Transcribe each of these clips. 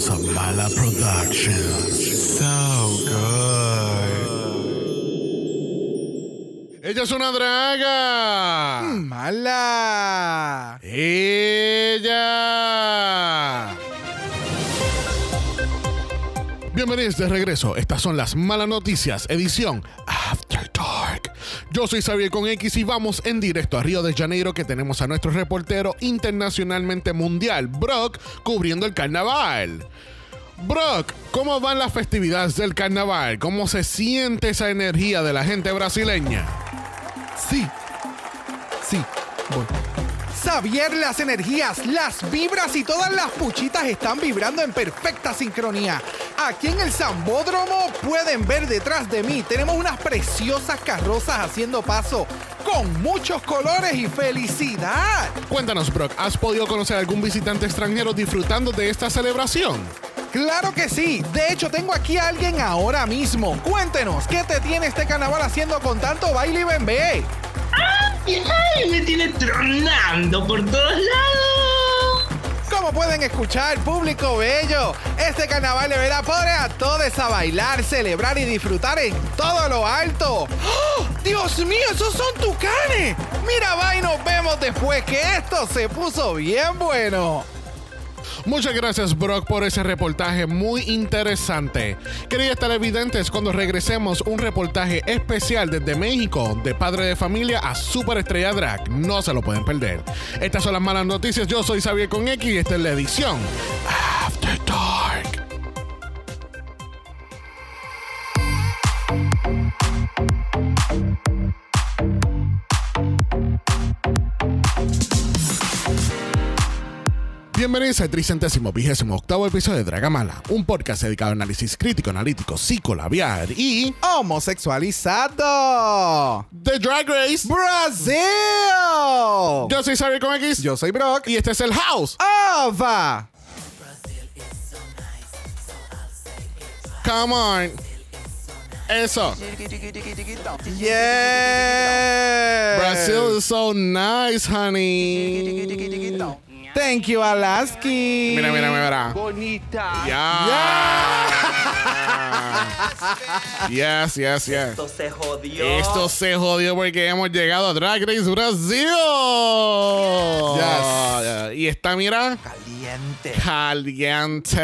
Zambala Productions. So good. Ella es una draga. Mala. Ella. Bienvenidos de regreso. Estas son las malas noticias, edición After Dark. Yo soy Xavier con X y vamos en directo a Río de Janeiro que tenemos a nuestro reportero internacionalmente mundial, Brock, cubriendo el carnaval. Brock, ¿cómo van las festividades del carnaval? ¿Cómo se siente esa energía de la gente brasileña? Sí. Sí. Xavier, las energías, las vibras y todas las puchitas están vibrando en perfecta sincronía. Aquí en el Zambódromo pueden ver detrás de mí, tenemos unas preciosas carrozas haciendo paso con muchos colores y felicidad. Cuéntanos, Brock, ¿has podido conocer a algún visitante extranjero disfrutando de esta celebración? Claro que sí. De hecho, tengo aquí a alguien ahora mismo. Cuéntenos, ¿qué te tiene este carnaval haciendo con tanto baile y bembé? ¡Ay! Me tiene tronando por todos lados. Como pueden escuchar, público bello, este carnaval de verdad pone a todos a bailar, celebrar y disfrutar en todo lo alto. ¡Oh! ¡Dios mío, esos son tucanes! Mira, va y nos vemos después que esto se puso bien bueno. Muchas gracias, Brock, por ese reportaje muy interesante. Queridos televidentes, cuando regresemos, un reportaje especial desde México, de padre de familia a superestrella drag. No se lo pueden perder. Estas son las malas noticias. Yo soy Xavier con X y esta es la edición After Dark. Bienvenidos al tricentésimo vigésimo octavo episodio de Dragamala, un podcast dedicado a análisis crítico, analítico, psicolabiar y Homosexualizado. The Drag Race. Brasil. Yo soy Xavier con X Yo soy Brock. y este es el House. Ava. Come on. Eso. Yeah. Brazil is so nice, honey. Thank you, Alaski. Mira, mira, mira. Bonita. Ya. Yes, yes, yes. Esto se jodió. Esto se jodió porque hemos llegado a Drag Race Brasil. Yes. Y está, mira, Caliente. caliente.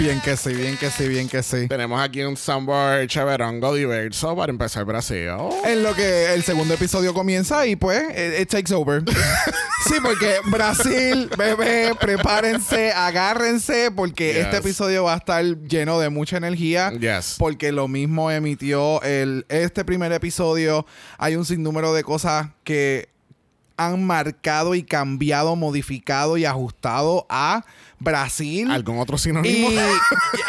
Bien que sí, bien que sí, bien que sí. Tenemos aquí un sambor chaverongo diverso para empezar Brasil. En lo que el segundo episodio comienza y pues it, it takes over. sí, porque Brasil, bebé, prepárense, agárrense porque Yes. este episodio va a estar lleno de mucha energía. Yes. Porque lo mismo emitió el, este primer episodio. Hay un sinnúmero de cosas que han marcado y cambiado, modificado y ajustado a Brasil. ¿Algún otro sinónimo? Y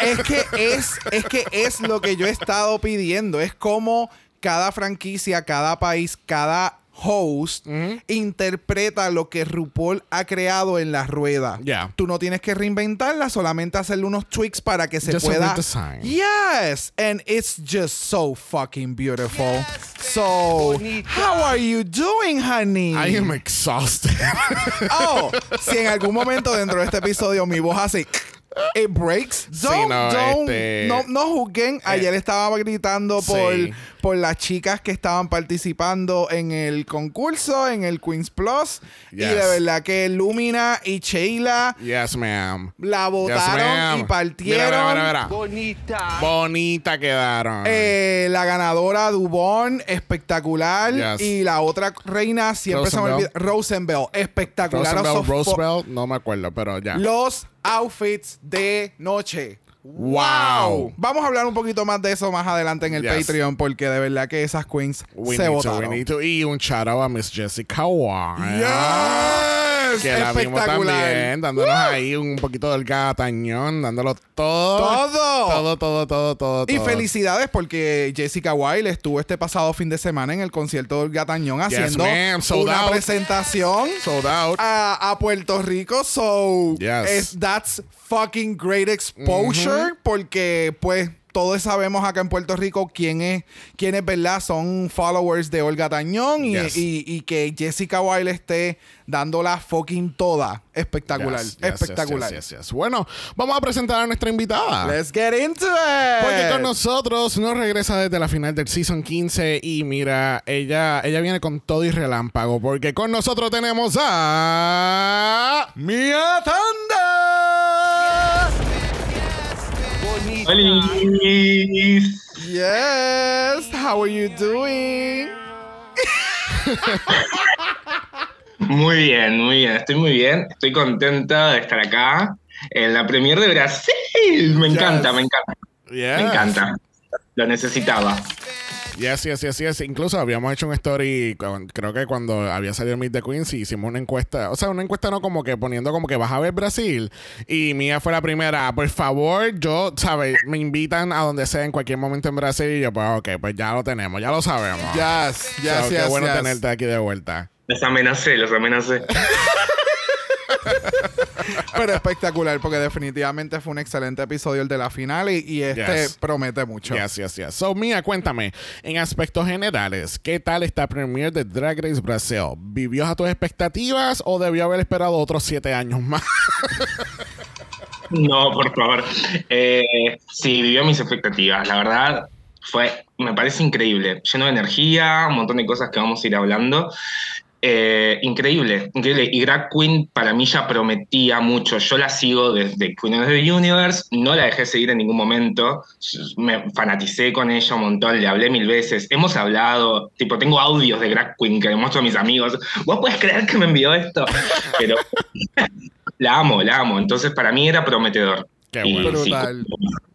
es que es, es que es lo que yo he estado pidiendo. Es como cada franquicia, cada país, cada host interpreta lo que RuPaul ha creado en la rueda. Ya. Tú no tienes que reinventarla, solamente hacerle unos tweaks para que se Just pueda. Yes, and it's just so fucking beautiful. So, how are you doing, honey? I am exhausted. Oh, si en algún momento dentro de este episodio mi voz hace it breaks, Sí, don't, no, don't- este- no, no juzguen. Ayer estaba gritando por, Sí. Por las chicas que estaban participando en el concurso, en el Queens Plus. Y de verdad que Lumina y Sheila yes, ma'am. la votaron y partieron. Mira, mira, mira, mira. Bonita. Bonita quedaron. Eh, la ganadora Dubon, espectacular. Yes. Y la otra reina, siempre se me Rosenbell. olvida. Rosenbell, espectacular. Roosevelt, Of- Roosevelt, no me acuerdo, pero ya. los outfits de noche. Wow. Vamos a hablar un poquito más de eso más adelante en el Yes. Patreon porque de verdad que esas queens We se need to, we votaron. need to. Y un shout out a Miss Jessica White. Que la vimos también, dándonos ahí un poquito del gatañón, dándolo todo. Todo. Todo, todo, todo, todo. Y felicidades porque Jessica Wilde estuvo este pasado fin de semana en el concierto del Gatañón haciendo una presentación a, Puerto Rico. So, that's fucking great exposure porque, pues, todos sabemos acá en Puerto Rico quién es, quiénes, ¿verdad? Son followers de Olga Tañón y, Yes. y- y que Jessica Wilde esté dándola fucking toda. Espectacular, Yes, yes, espectacular. yes, yes, yes. Bueno, vamos a presentar a nuestra invitada. Let's get into it. Porque con nosotros nos regresa desde la final del season 15 y mira, ella, ella viene con todo y relámpago porque con nosotros tenemos a Mia Tanda. Yes, how are you doing? Muy bien, muy bien. Estoy muy bien. Estoy contenta de estar acá en la premier de Brasil. Me encanta, me encanta. Yes. Me encanta. Lo necesitaba. Yes, yes, yes, yes. Incluso habíamos hecho un story, creo que cuando había salido Meet the Queens, y hicimos una encuesta. O sea, una encuesta no como que poniendo como que vas a ver Brasil. Y Mía fue la primera. Por favor, yo, ¿sabes? Me invitan a donde sea en cualquier momento en Brasil. Y yo, pues, ok, pues ya lo tenemos, ya lo sabemos. Yes, yes, So, yes, Qué bueno yes. tenerte aquí de vuelta. Los amenacé, los amenacé. Pero espectacular, porque definitivamente fue un excelente episodio el de la final y, y este Yes. promete mucho. Yes, yes, yes. So, Mía, cuéntame, en aspectos generales, ¿qué tal esta premiere de Drag Race Brasil? ¿Vivió a tus expectativas o debió haber esperado otros siete años más? No, por favor. Eh, sí, vivió mis expectativas. La verdad, fue, me parece increíble. Lleno de energía, un montón de cosas que vamos a ir hablando. Eh, increíble, increíble. Y Drag Queen para mí ya prometía mucho. Yo la sigo desde Queen of the Universe, no la dejé seguir en ningún momento. Me fanaticé con ella un montón, le hablé mil veces. Hemos hablado, tipo, tengo audios de Drag Queen que le muestro a mis amigos. ¿Vos puedes creer que me envió esto? Pero la amo, la amo. Entonces para mí era prometedor. Qué Y bueno. Brutal.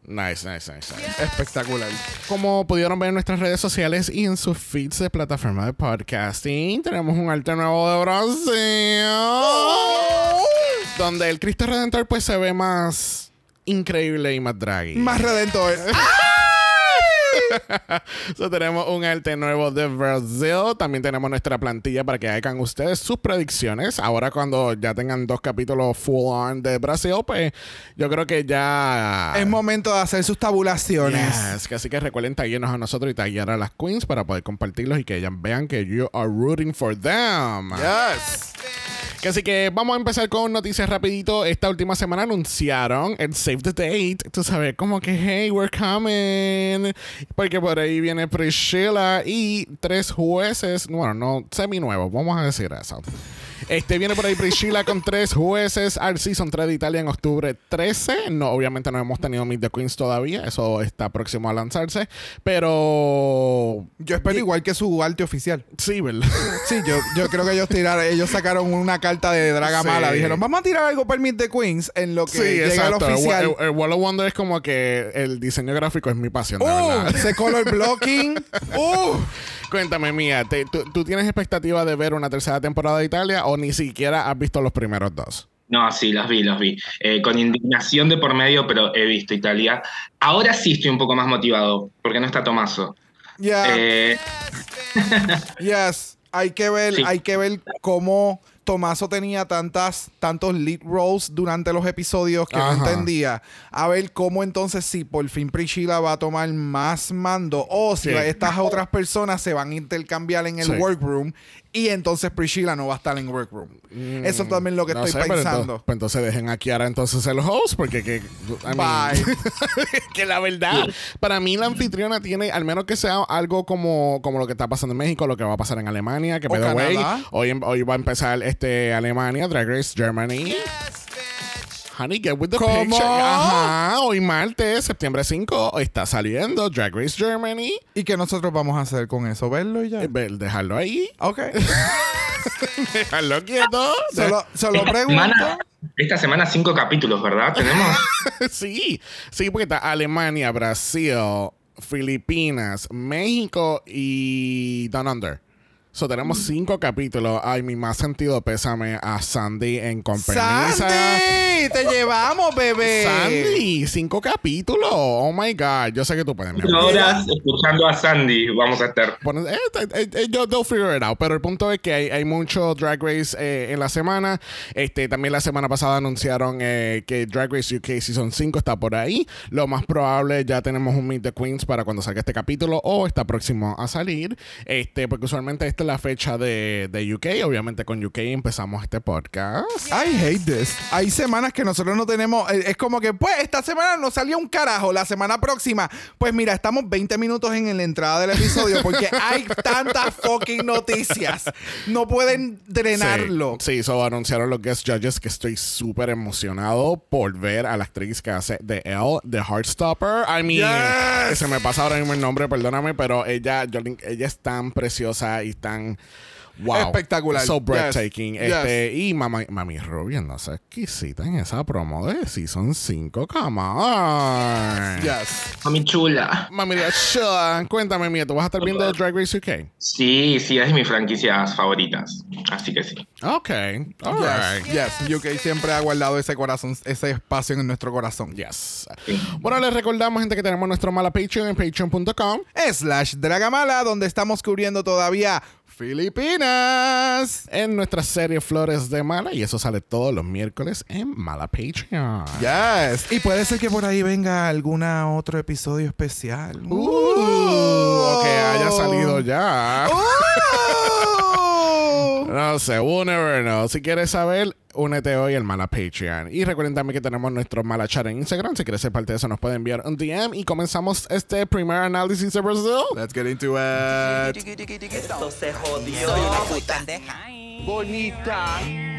Nice, nice, nice, nice. Espectacular. Como pudieron ver en nuestras redes sociales y en sus feeds de plataforma de podcasting, tenemos un arte nuevo de Brasil. Donde el Cristo Redentor pues se ve más increíble y más draggy. Más redentor. So, tenemos un arte nuevo de Brasil. También tenemos nuestra plantilla para que hagan ustedes sus predicciones. Ahora cuando ya tengan dos capítulos full on de Brasil, pues yo creo que ya... es momento de hacer sus tabulaciones. Yes, que así que recuerden taguearnos a nosotros y taguear a las queens para poder compartirlos y que ellas vean que you are rooting for them. Yes. Que así que vamos a empezar con noticias rapidito. Esta última semana anunciaron el Save the Date. Tú sabes, como que, hey, we're coming. Porque por ahí viene Priscilla y tres jueces, bueno, no semi-nuevos, vamos a decir eso. Este viene por ahí Priscilla con tres jueces al Season 3 de Italia en octubre 13. No, obviamente no hemos tenido Meet the Queens todavía. Eso está próximo a lanzarse. Pero. Yo espero igual que su arte oficial. Sí, ¿verdad? Sí, yo, yo creo que ellos tiraron, ellos sacaron una carta de Draga Sí. Mala. Dijeron, vamos a tirar algo para el Meet the Queens en lo que Sí, llega el exacto. El, oficial. el- el Wall of Wonder es como que el diseño gráfico es mi pasión, de Uh, verdad. ese color blocking. Uh. Cuéntame, Mía, te- tú, tú tienes expectativa de ver una tercera temporada de Italia o ni siquiera has visto los primeros dos? No, sí, los vi, los vi. Eh, con indignación de por medio, pero he visto Italia. Ahora sí estoy un poco más motivado, porque no está Tomaso. Yeah. Eh, Yes, hay que ver, Sí. hay que ver cómo Tomaso tenía tantas, tantos lead roles durante los episodios que Ajá. no entendía. A ver cómo entonces si por fin Priscilla va a tomar más mando o si Sí. estas otras personas se van a intercambiar en el Sí. workroom y entonces Priscilla no va a estar en workroom. Eso es también lo que Mm, No estoy sé, pero pensando. entonces, pues entonces dejen a Kiara entonces el host porque que, I mean, Bye. que la verdad para mí la anfitriona tiene al menos que sea algo como, como lo que está pasando en México lo que va a pasar en Alemania que by the way, hoy, em- hoy va a empezar este Alemania Drag Race Germany Honey, get with the ¿Cómo? picture. Ajá, hoy martes, septiembre 5, está saliendo Drag Race Germany. ¿Y qué nosotros vamos a hacer con eso? ¿Verlo y ya? Eh, ve- Dejarlo ahí, Ok. dejarlo quieto. solo, solo esta, pregunto. semana, esta semana cinco capítulos, ¿verdad? Tenemos. sí, sí, porque está Alemania, Brasil, Filipinas, México y Down Under. So, tenemos cinco capítulos. Ay, mi más sentido pésame a Sandy en compañía. ¡Sandy! ¡Te llevamos, bebé! Sandy, cinco capítulos. Oh my God. Yo sé que tú puedes. Horas escuchando a Sandy vamos a estar. Bueno, eh, eh, eh, yo they'll figure it out. Pero el punto es que hay, hay mucho Drag Race eh, en la semana. Este, también la semana pasada anunciaron eh, que Drag Race UK Season 5 está por ahí. Lo más probable ya tenemos un Meet the Queens para cuando salga este capítulo o está próximo a salir. Este, porque usualmente esta es la fecha de, de UK. Obviamente con UK empezamos este podcast. I hate this. Hay semanas que nosotros no tenemos. eh, Es como que, pues, esta semana no salió un carajo. La semana próxima, pues mira, estamos 20 minutos en la entrada del episodio porque hay tantas fucking noticias. No pueden drenarlo. Sí, sí, so anunciaron los guest judges que estoy súper emocionado por ver a la actriz que hace de Elle, de Heartstopper. I mean, Yes. se me pasa ahora mismo el nombre, perdóname, pero ella, Jolene- ella es tan preciosa y tan. Wow. Espectacular. So breathtaking. Yes. Este, y mami, mami Rubio no se exquisita en esa promo de Season 5. Come on. Yes. A mi chula. Mami, chula. cuéntame, mía, ¿tú vas a estar viendo Drag Race UK? Sí, sí, es de mis franquicias favoritas. Así que sí. Ok. All Yes. right. Yes. UK siempre ha guardado ese corazón, ese espacio en nuestro corazón. Yes. Sí. Bueno, les recordamos, gente, que tenemos nuestro mala Patreon en patreon.com. Slash Dragamala, donde estamos cubriendo todavía Filipinas. En nuestra serie Flores de Mala. Y eso sale todos los miércoles en Mala Patreon. Yes. Y puede ser que por ahí venga alguna otro episodio especial. Uh, o que haya salido ya. Uh. No sé, we'll never know. Si quieres saber, únete hoy al Mala Patreon. Y recuerden también que tenemos nuestro Mala Chat en Instagram. Si quieres ser parte de eso, nos pueden enviar un DM. Y comenzamos este primer análisis de Brasil. Let's get into it. Esto se jodió. Soy una puta.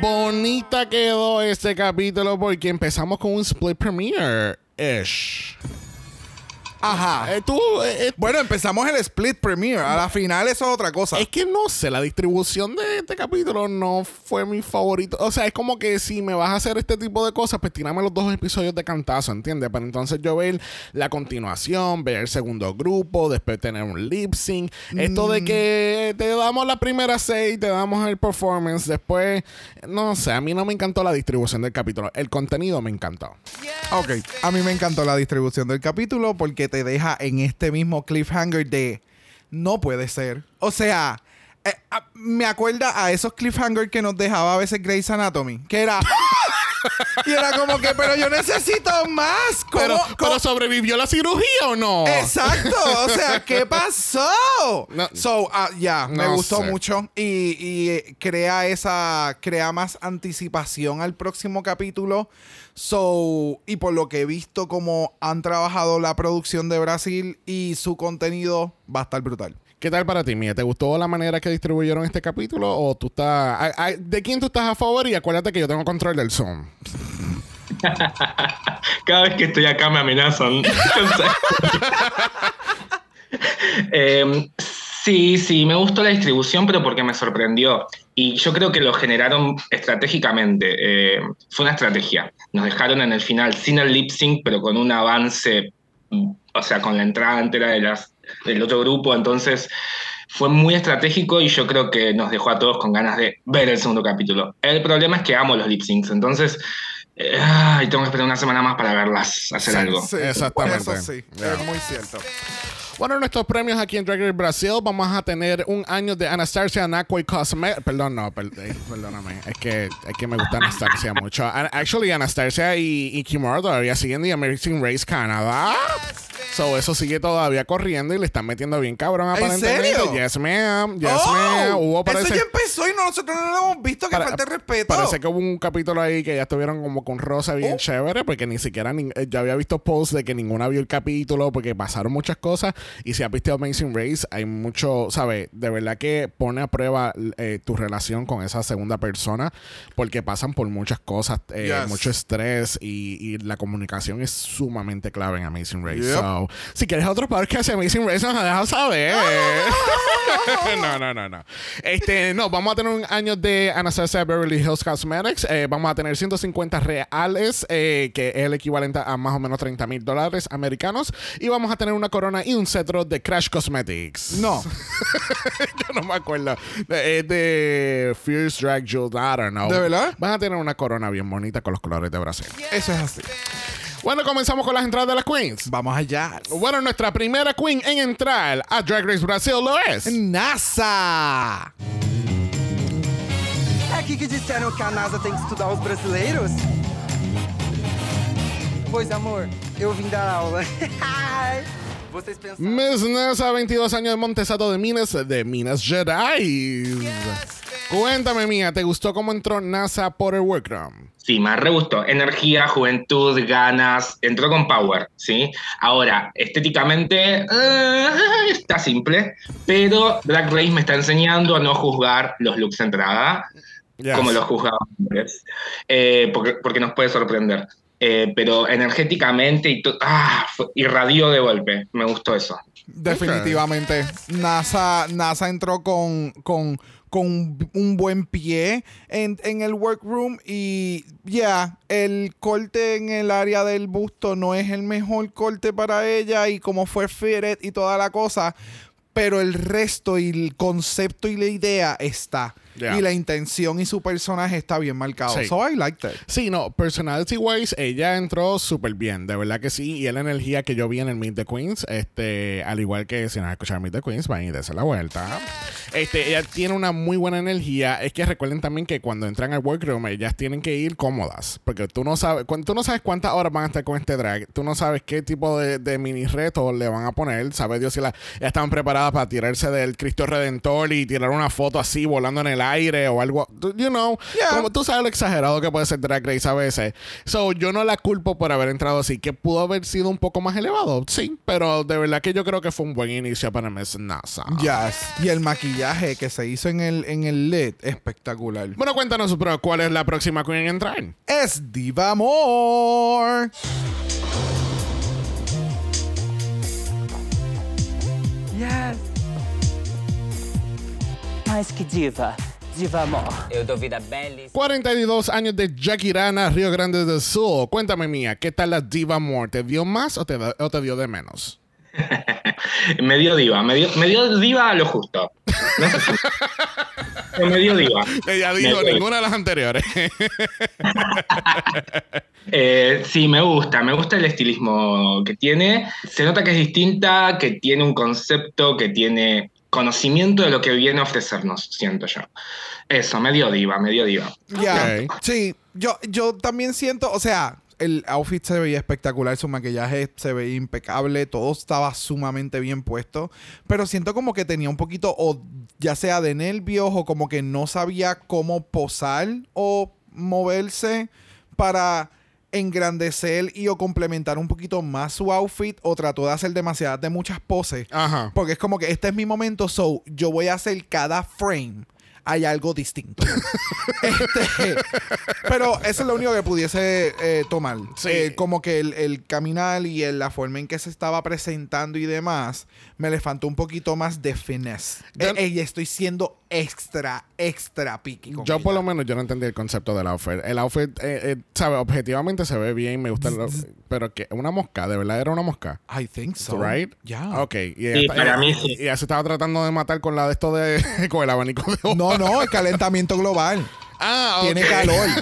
Bonita quedó este capítulo porque empezamos con un split premiere. Ajá. Eh, tú, eh, eh, Bueno, empezamos el split premiere. A la final eso es otra cosa. Es que no sé, la distribución de este capítulo no fue mi favorito. O sea, es como que si me vas a hacer este tipo de cosas, pues tírame los dos episodios de cantazo, ¿entiendes? Para entonces yo ver la continuación, ver el segundo grupo, después tener un lip sync. Esto de que te damos la primera seis, te damos el performance, después, no sé, a mí no me encantó la distribución del capítulo. El contenido me encantó. Ok, a mí me encantó la distribución del capítulo porque te deja en este mismo cliffhanger de no puede ser. O sea, eh, ah, me acuerda a esos cliffhangers que nos dejaba a veces Grey's Anatomy, que era y era como que, pero yo necesito más. ¿Cómo- Pero, cómo- pero sobrevivió la cirugía o no? Exacto, o sea, ¿qué pasó? No. so, ah, ya, me No gustó sé. mucho y, y, crea esa, crea más anticipación al próximo capítulo. So, y por lo que he visto como han trabajado la producción de Brasil y su contenido va a estar brutal. ¿Qué tal para ti, Mía? ¿Te gustó la manera que distribuyeron este capítulo? ¿O tú estás. ¿De quién tú estás a favor? Y acuérdate que yo tengo control del Zoom. Cada vez que estoy acá me amenazan. Eh, sí, sí, me gustó la distribución, pero porque me sorprendió. Y yo creo que lo generaron estratégicamente. Eh, fue una estrategia. Nos dejaron en el final sin el lip sync, pero con un avance, o sea, con la entrada entera de las, del otro grupo. Entonces fue muy estratégico y yo creo que nos dejó a todos con ganas de ver el segundo capítulo. El problema es que amo los lip syncs, entonces. eh, ay, tengo que esperar una semana más para verlas hacer algo. Sí, Exactamente. Eso sí, Yeah. es muy cierto. Bueno, en nuestros premios aquí en Drag Race Brasil vamos a tener un año de Anastasia Nakoi Cosme. Perdón, no, per- eh, perdóname. Es que, es que me gusta Anastasia mucho. Actually, Anastasia y, y Kimura todavía siguen The American Race Canada. So, eso sigue todavía corriendo y le están metiendo bien cabrón ¿En aparentemente. serio? Yes, ma'am. Yes, Oh, ma'am. Hubo eso parece... ya empezó y nosotros no lo hemos visto, que Para- falta de respeto. Parece que hubo un capítulo ahí que ya estuvieron como con Rosa bien Oh. chévere, porque ni siquiera nin- eh, yo había visto posts de que ninguna vio el capítulo, porque pasaron muchas cosas. Y si has visto Amazing Race, hay mucho, ¿sabes? De verdad que pone a prueba eh, tu relación con esa segunda persona, porque pasan por muchas cosas, eh, Yes. mucho estrés, y, y la comunicación es sumamente clave en Amazing Race. Yep. So. Si quieres otro podcast de Amazing Race, nos dejas saber. no, no, no, no. Este, no, vamos a tener un año de Anastasia Beverly Hills Cosmetics. Eh, vamos a tener 150 reales, eh, que es el equivalente a más o menos 30 mil dólares americanos. Y vamos a tener una corona y un cetro de Crash Cosmetics. No. Yo no me acuerdo. Es de Fierce Drag Jewel, I don't know. ¿De verdad? Van a tener una corona bien bonita con los colores de Brasil. Eso es así. Bueno, comenzamos con las entradas de las queens. Vamos allá. Bueno, nuestra primera queen en entrar a Drag Race Brasil lo es. NASA. Aqui que disseram que a NASA tem que estudar os brasileiros? Pois, amor, eu vim dar aula. Miss Nessa, 22 años de Montesato de Minas, de Minas Gerais. Cuéntame, mía, ¿te gustó cómo entró NASA por el workroom? Sí, me re gustó. Energía, juventud, ganas. Entró con power, ¿sí? Ahora, estéticamente eh, está simple, pero Drag Race me está enseñando a no juzgar los looks de entrada Yes. como los juzgaba antes, eh, porque, porque nos puede sorprender. Eh, pero energéticamente y ah, irradió de golpe. Me gustó eso. Definitivamente. NASA, NASA entró con, con, con un buen pie en, en el workroom y ya, el corte en el área del busto no es el mejor corte para ella y como fue fitted y toda la cosa, pero el resto y el concepto y la idea está. Yeah. Y la intención y su personaje está bien marcado. Sí. So I liked it. Sí, no, personality wise, ella entró súper bien, de verdad que sí. Y es la energía que yo vi en el Meet the Queens, este, al igual que si no has escuchado Meet the Queens, van y darse la vuelta. Este, ella tiene una muy buena energía. Es que recuerden también que cuando entran al workroom, ellas tienen que ir cómodas. Porque tú no sabes, cuando, tú no sabes cuántas horas van a estar con este drag, tú no sabes qué tipo de, de mini reto le van a poner. Sabe Dios si la, ellas estaban preparadas para tirarse del Cristo Redentor y tirar una foto así volando en el aire o algo. You know, Yeah. como tú sabes lo exagerado que puede ser Drag Race a veces. So, yo no la culpo por haber entrado así, que pudo haber sido un poco más elevado, sí, pero de verdad que yo creo que fue un buen inicio para Miss NASA. Yes. Y el maquillaje que se hizo en el, en el LED, espectacular. Bueno, cuéntanos, bro, ¿cuál es la próxima queen en entrar? Es Diva Amor. Yes! Mais que diva, diva amor. Eu dou vida belíssima. 42 años de Jaquirana, Río Grande del Sur. Cuéntame, mía, ¿qué tal la Diva Amor? ¿Te dio más o te, o te dio de menos? Me dio diva, me dio, me dio diva a lo justo. No sé si- Pero me dio diva. Ella dijo ninguna de las anteriores. Eh, sí, me gusta, me gusta el estilismo que tiene. Se nota que es distinta, que tiene un concepto, que tiene conocimiento de lo que viene a ofrecernos, siento yo. Eso, medio diva, medio diva. Ya. Ok. Sí, yo, yo también siento, o sea, el outfit se veía espectacular, su maquillaje se veía impecable, todo estaba sumamente bien puesto, pero siento como que tenía un poquito, o ya sea de nervios, o como que no sabía cómo posar o moverse para engrandecer y o complementar un poquito más su outfit o trató de hacer demasiadas de muchas poses Ajá. porque es como que este es mi momento, so yo voy a hacer cada frame. Hay algo distinto. Este, pero eso es lo único que pudiese eh, tomar. Sí. Eh, como que el, el caminar y el- la forma en que se estaba presentando y demás, me le faltó un poquito más de finesse. Yo- Eh, eh, y estoy siendo extra, extra picky. con Yo por lo menos yo no entendí el concepto del outfit. El outfit, eh, eh, sabe, objetivamente se ve bien, me gusta, el- pero que una mosca, de verdad era una mosca. I think so. Right? Yeah. Ok. Y Sí, para mí sí. y ella se estaba tratando de matar con la de esto de. con el abanico de hoja. No, no, el calentamiento global. Ah. Tiene calor.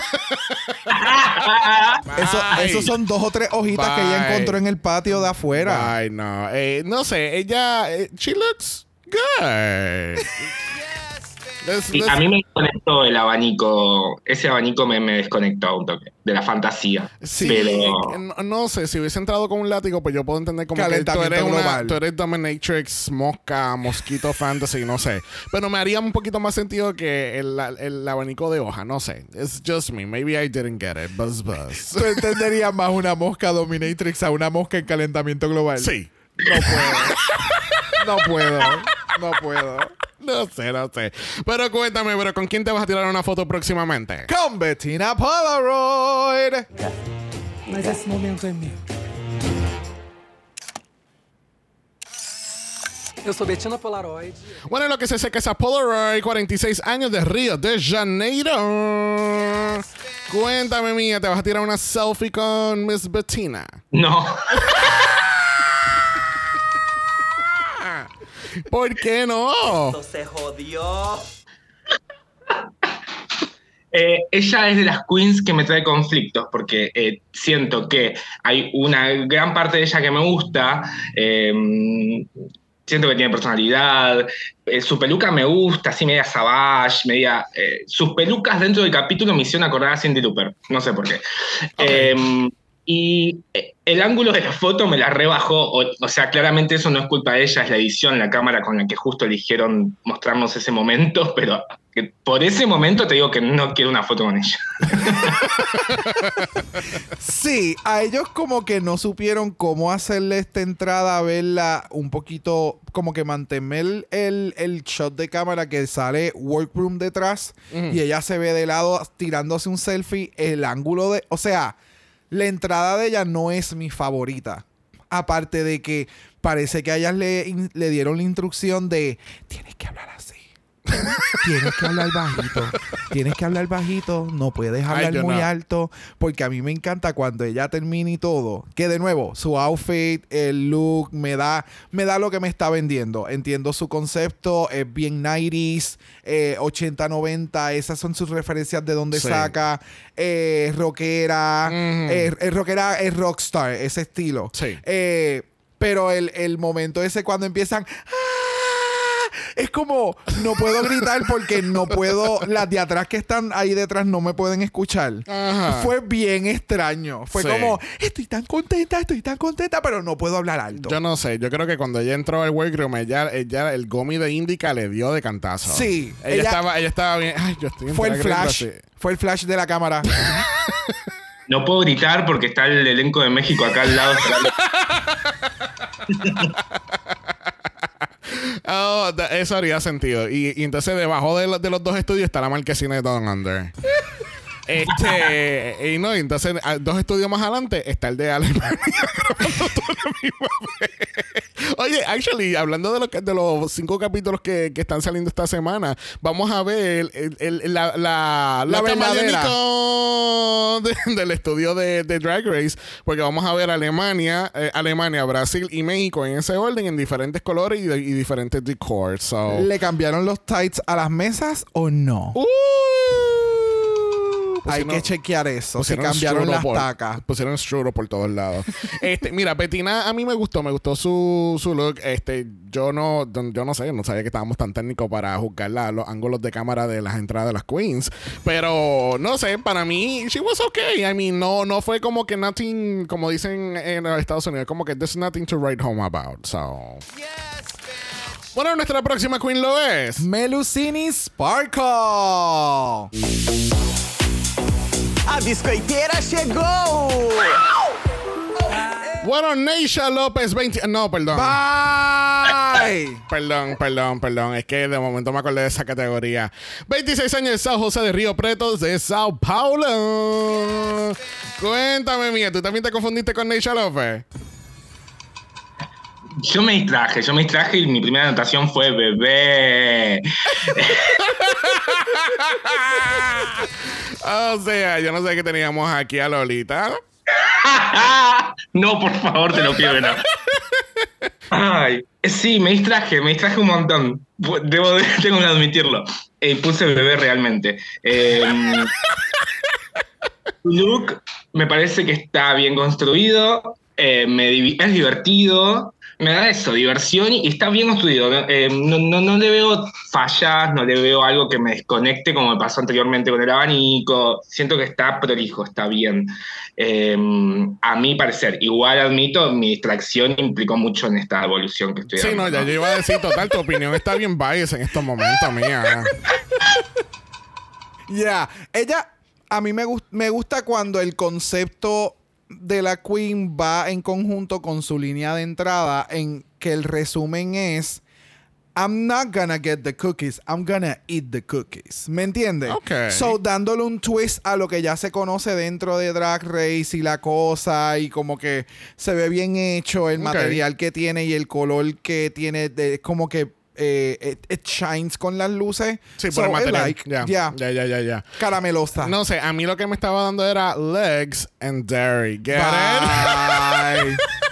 Eso, Bye. esos son dos o tres hojitas que ella Bye. encontró en el patio de afuera. Ay, no. Eh, no sé, ella. eh, she looks good. A mí me desconectó el abanico, ese abanico me, me desconectó un toque de la fantasía. Sí, pero no, no sé, si hubiese entrado con un látigo, pues yo puedo entender como que tú Calentamiento eres, una, global. tú eres Dominatrix, Mosca, Mosquito Fantasy, no sé. Pero me haría un poquito más sentido que el, el abanico de hoja, no sé. It's just me. Maybe I didn't get it. Buzz, buzz. Tú entenderías más una mosca dominatrix a una mosca en calentamiento global. Sí. No puedo. No puedo. No puedo. No sé, no sé. Pero cuéntame, pero ¿con quién te vas a tirar una foto próximamente? Con Bettina Polaroid. Mas esse momento é meu. Eu sou Betina Polaroid. Bueno, lo que se seca esa Polaroid, 46 años de Río de Janeiro. Cuéntame, mía, ¿te vas a tirar una selfie con Miss Bettina? No. ¿Por qué no? Se jodió. Eh, ella es de las queens que me trae conflictos porque eh, siento que hay una gran parte de ella que me gusta. eh, siento que tiene personalidad. eh, su peluca me gusta, así media savage, media. eh, sus pelucas dentro del capítulo me hicieron acordar a Cindy Looper. No sé por qué. Eh, y eh, el ángulo de la foto me la rebajó. O, o sea, claramente eso no es culpa de ella, es la edición, la cámara con la que justo eligieron mostrarnos ese momento, pero que por ese momento te digo que no quiero una foto con ella. Sí, a ellos como que no supieron cómo hacerle esta entrada, verla un poquito, como que mantener el, el shot de cámara que sale workroom detrás y ella se ve de lado tirándose un selfie, el ángulo de, o sea, la entrada de ella no es mi favorita. Aparte de que parece que a ellas le, le dieron la instrucción de, tienes que hablar así. Tienes que hablar bajito. Tienes que hablar bajito. No puedes hablar muy no. alto. Porque a mí me encanta cuando ella termina y todo. Que de nuevo, su outfit, el look, me da, me da lo que me está vendiendo. Entiendo su concepto. Es bien 90s, eh, 80, 90. Esas son sus referencias de donde Sí. saca. Eh, rockera. Eh, es rockera, es rockstar. Ese estilo. Sí. Eh, pero el, el momento ese cuando empiezan. "Ah", Es como, no puedo gritar porque no puedo. Las de atrás que están ahí detrás no me pueden escuchar. Ajá. Fue bien extraño. Fue Sí. como, estoy tan contenta, estoy tan contenta, pero no puedo hablar alto. Yo no sé, yo creo que cuando ella entró al workroom, ella, ella el gomi de Indica le dio de cantazo. Sí, Ella, ella- estaba, ella estaba bien. Ay, yo estoy Fue el flash. así. Fue el flash de la cámara. No puedo gritar porque está el elenco de México acá al lado. Oh, eso haría sentido. Y, entonces debajo de, de los dos estudios está la marquesina de Don Under. Este, y no, entonces a- dos estudios más adelante está el de Alemania la. Oye, actually, hablando de, lo que- de los cinco capítulos que, que están saliendo esta semana, vamos a ver el, el- la, la, La verdadera. de- del estudio de, de Drag Race, porque vamos a ver Alemania, eh, Alemania, Brasil y México en ese orden, en diferentes colores y, de- y diferentes decors. So. ¿Le cambiaron los tights a las mesas o no? Uh, Hay que chequear eso. Pusieron cambiaron las por- tacas. Pusieron strudel por todos lados. este, mira, Betina a mí me gustó, me gustó su, su look. Este, yo no, yo no sé, no sabía que estábamos tan técnicos para juzgar la- los ángulos de cámara de las entradas de las queens. Pero no sé, para mí, she was okay. I mean, no, no fue como que nothing, como dicen en Estados Unidos, como que there's nothing to write home about. So. Bueno, nuestra próxima queen lo es. Melusini Sparkle. A biscoiteira chegou! Bueno, Neisha López 20. No, perdón. Bye. Perdón, perdón, perdón. Es que de momento me acordé de esa categoría. 26 años de Sao José de Río Pretos de Sao Paulo. Cuéntame, mía, ¿tú también te confundiste con Neisha López? Yo me distraje, yo me distraje y mi primera anotación fue bebé. o sea, yo no sé qué teníamos aquí a Lolita. no, por favor, te lo pido no. Ay, sí, me distraje, me distraje un montón. Debo de- tengo que admitirlo. Eh, puse bebé realmente. Eh, look me parece que está bien construido, eh, me es divertido, me da eso, diversión y está bien construido. ¿no? Eh, no, no- no le veo fallas, no le veo algo que me desconecte como me pasó anteriormente con el abanico. Siento que está prolijo, está bien. Eh, a mi parecer, igual admito, mi distracción implicó mucho en esta evolución que estoy Sí, no, ya yo iba a decir, total, tu opinión está bien bias en estos momentos, mía. Ya, ella, a mí me, gus- me gusta cuando el concepto de la Queen va en conjunto con su línea de entrada, en que el resumen es I'm not gonna get the cookies, I'm gonna eat the cookies. ¿Me entiendes? Ok. So, dándole un twist a lo que ya se conoce dentro de Drag Race y la cosa, y como que se ve bien hecho el material que tiene y el color que tiene, de, como que eh, it, it shines con las luces. Sí, So, por el material. like. Ya, ya, ya, ya, ya. Caramelosa. No sé, a mí lo que me estaba dando era legs and dairy. Get it?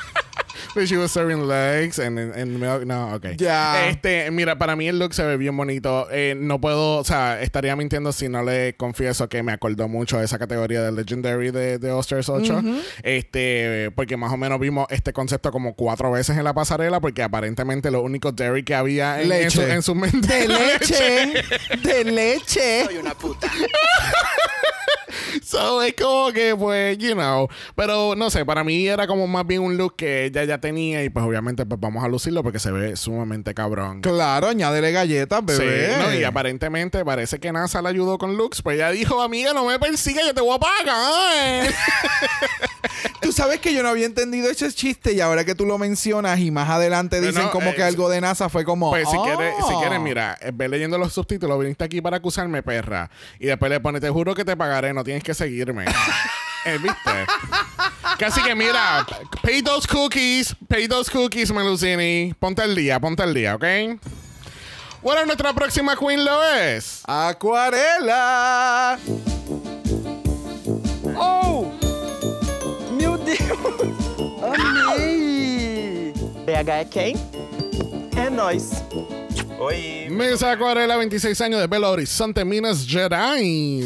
But she was serving legs and, and milk. No, ok. Ya. Este, mira, para mí el look se ve bien bonito. Eh, no puedo, o sea, estaría mintiendo si no le confieso que me acordó mucho de esa categoría de Legendary de, de Osters 8. Este, porque más o menos vimos este concepto como cuatro veces en la pasarela, porque aparentemente lo único dairy que había en, en su, Leche. en su mente. De leche. De leche. Soy una puta. So, es como que, pues, you know. Pero no sé, para mí era como más bien un look que ella ya tenía y, pues, obviamente, pues vamos a lucirlo porque se ve sumamente cabrón. Claro, añádele galletas, Sí, bebé. no, y aparentemente parece que NASA le ayudó con looks. Pues ella dijo, amiga, no me persiga, yo te voy a pagar. Tú sabes que yo no había entendido ese chiste y ahora que tú lo mencionas y más adelante dicen como eh, que algo de NASA fue como. Pues si "Oh". quieres, si quieres, mira, eh, ve leyendo los subtítulos, viniste aquí para acusarme, perra. Y después le pone, te juro que te pagaré, no tienes que seguirme. Eh, ¿Viste? Casi que mira, pay those cookies, pay those cookies, Melusini. Ponte al día, ponte al día, ¿ok? Bueno, nuestra próxima queen lo es. Acuarela. Oh! Meu Deus! Amei! BH é quem? É nós. Oi. Miss Acuarela, 26 años de Belo Horizonte, Minas Gerais.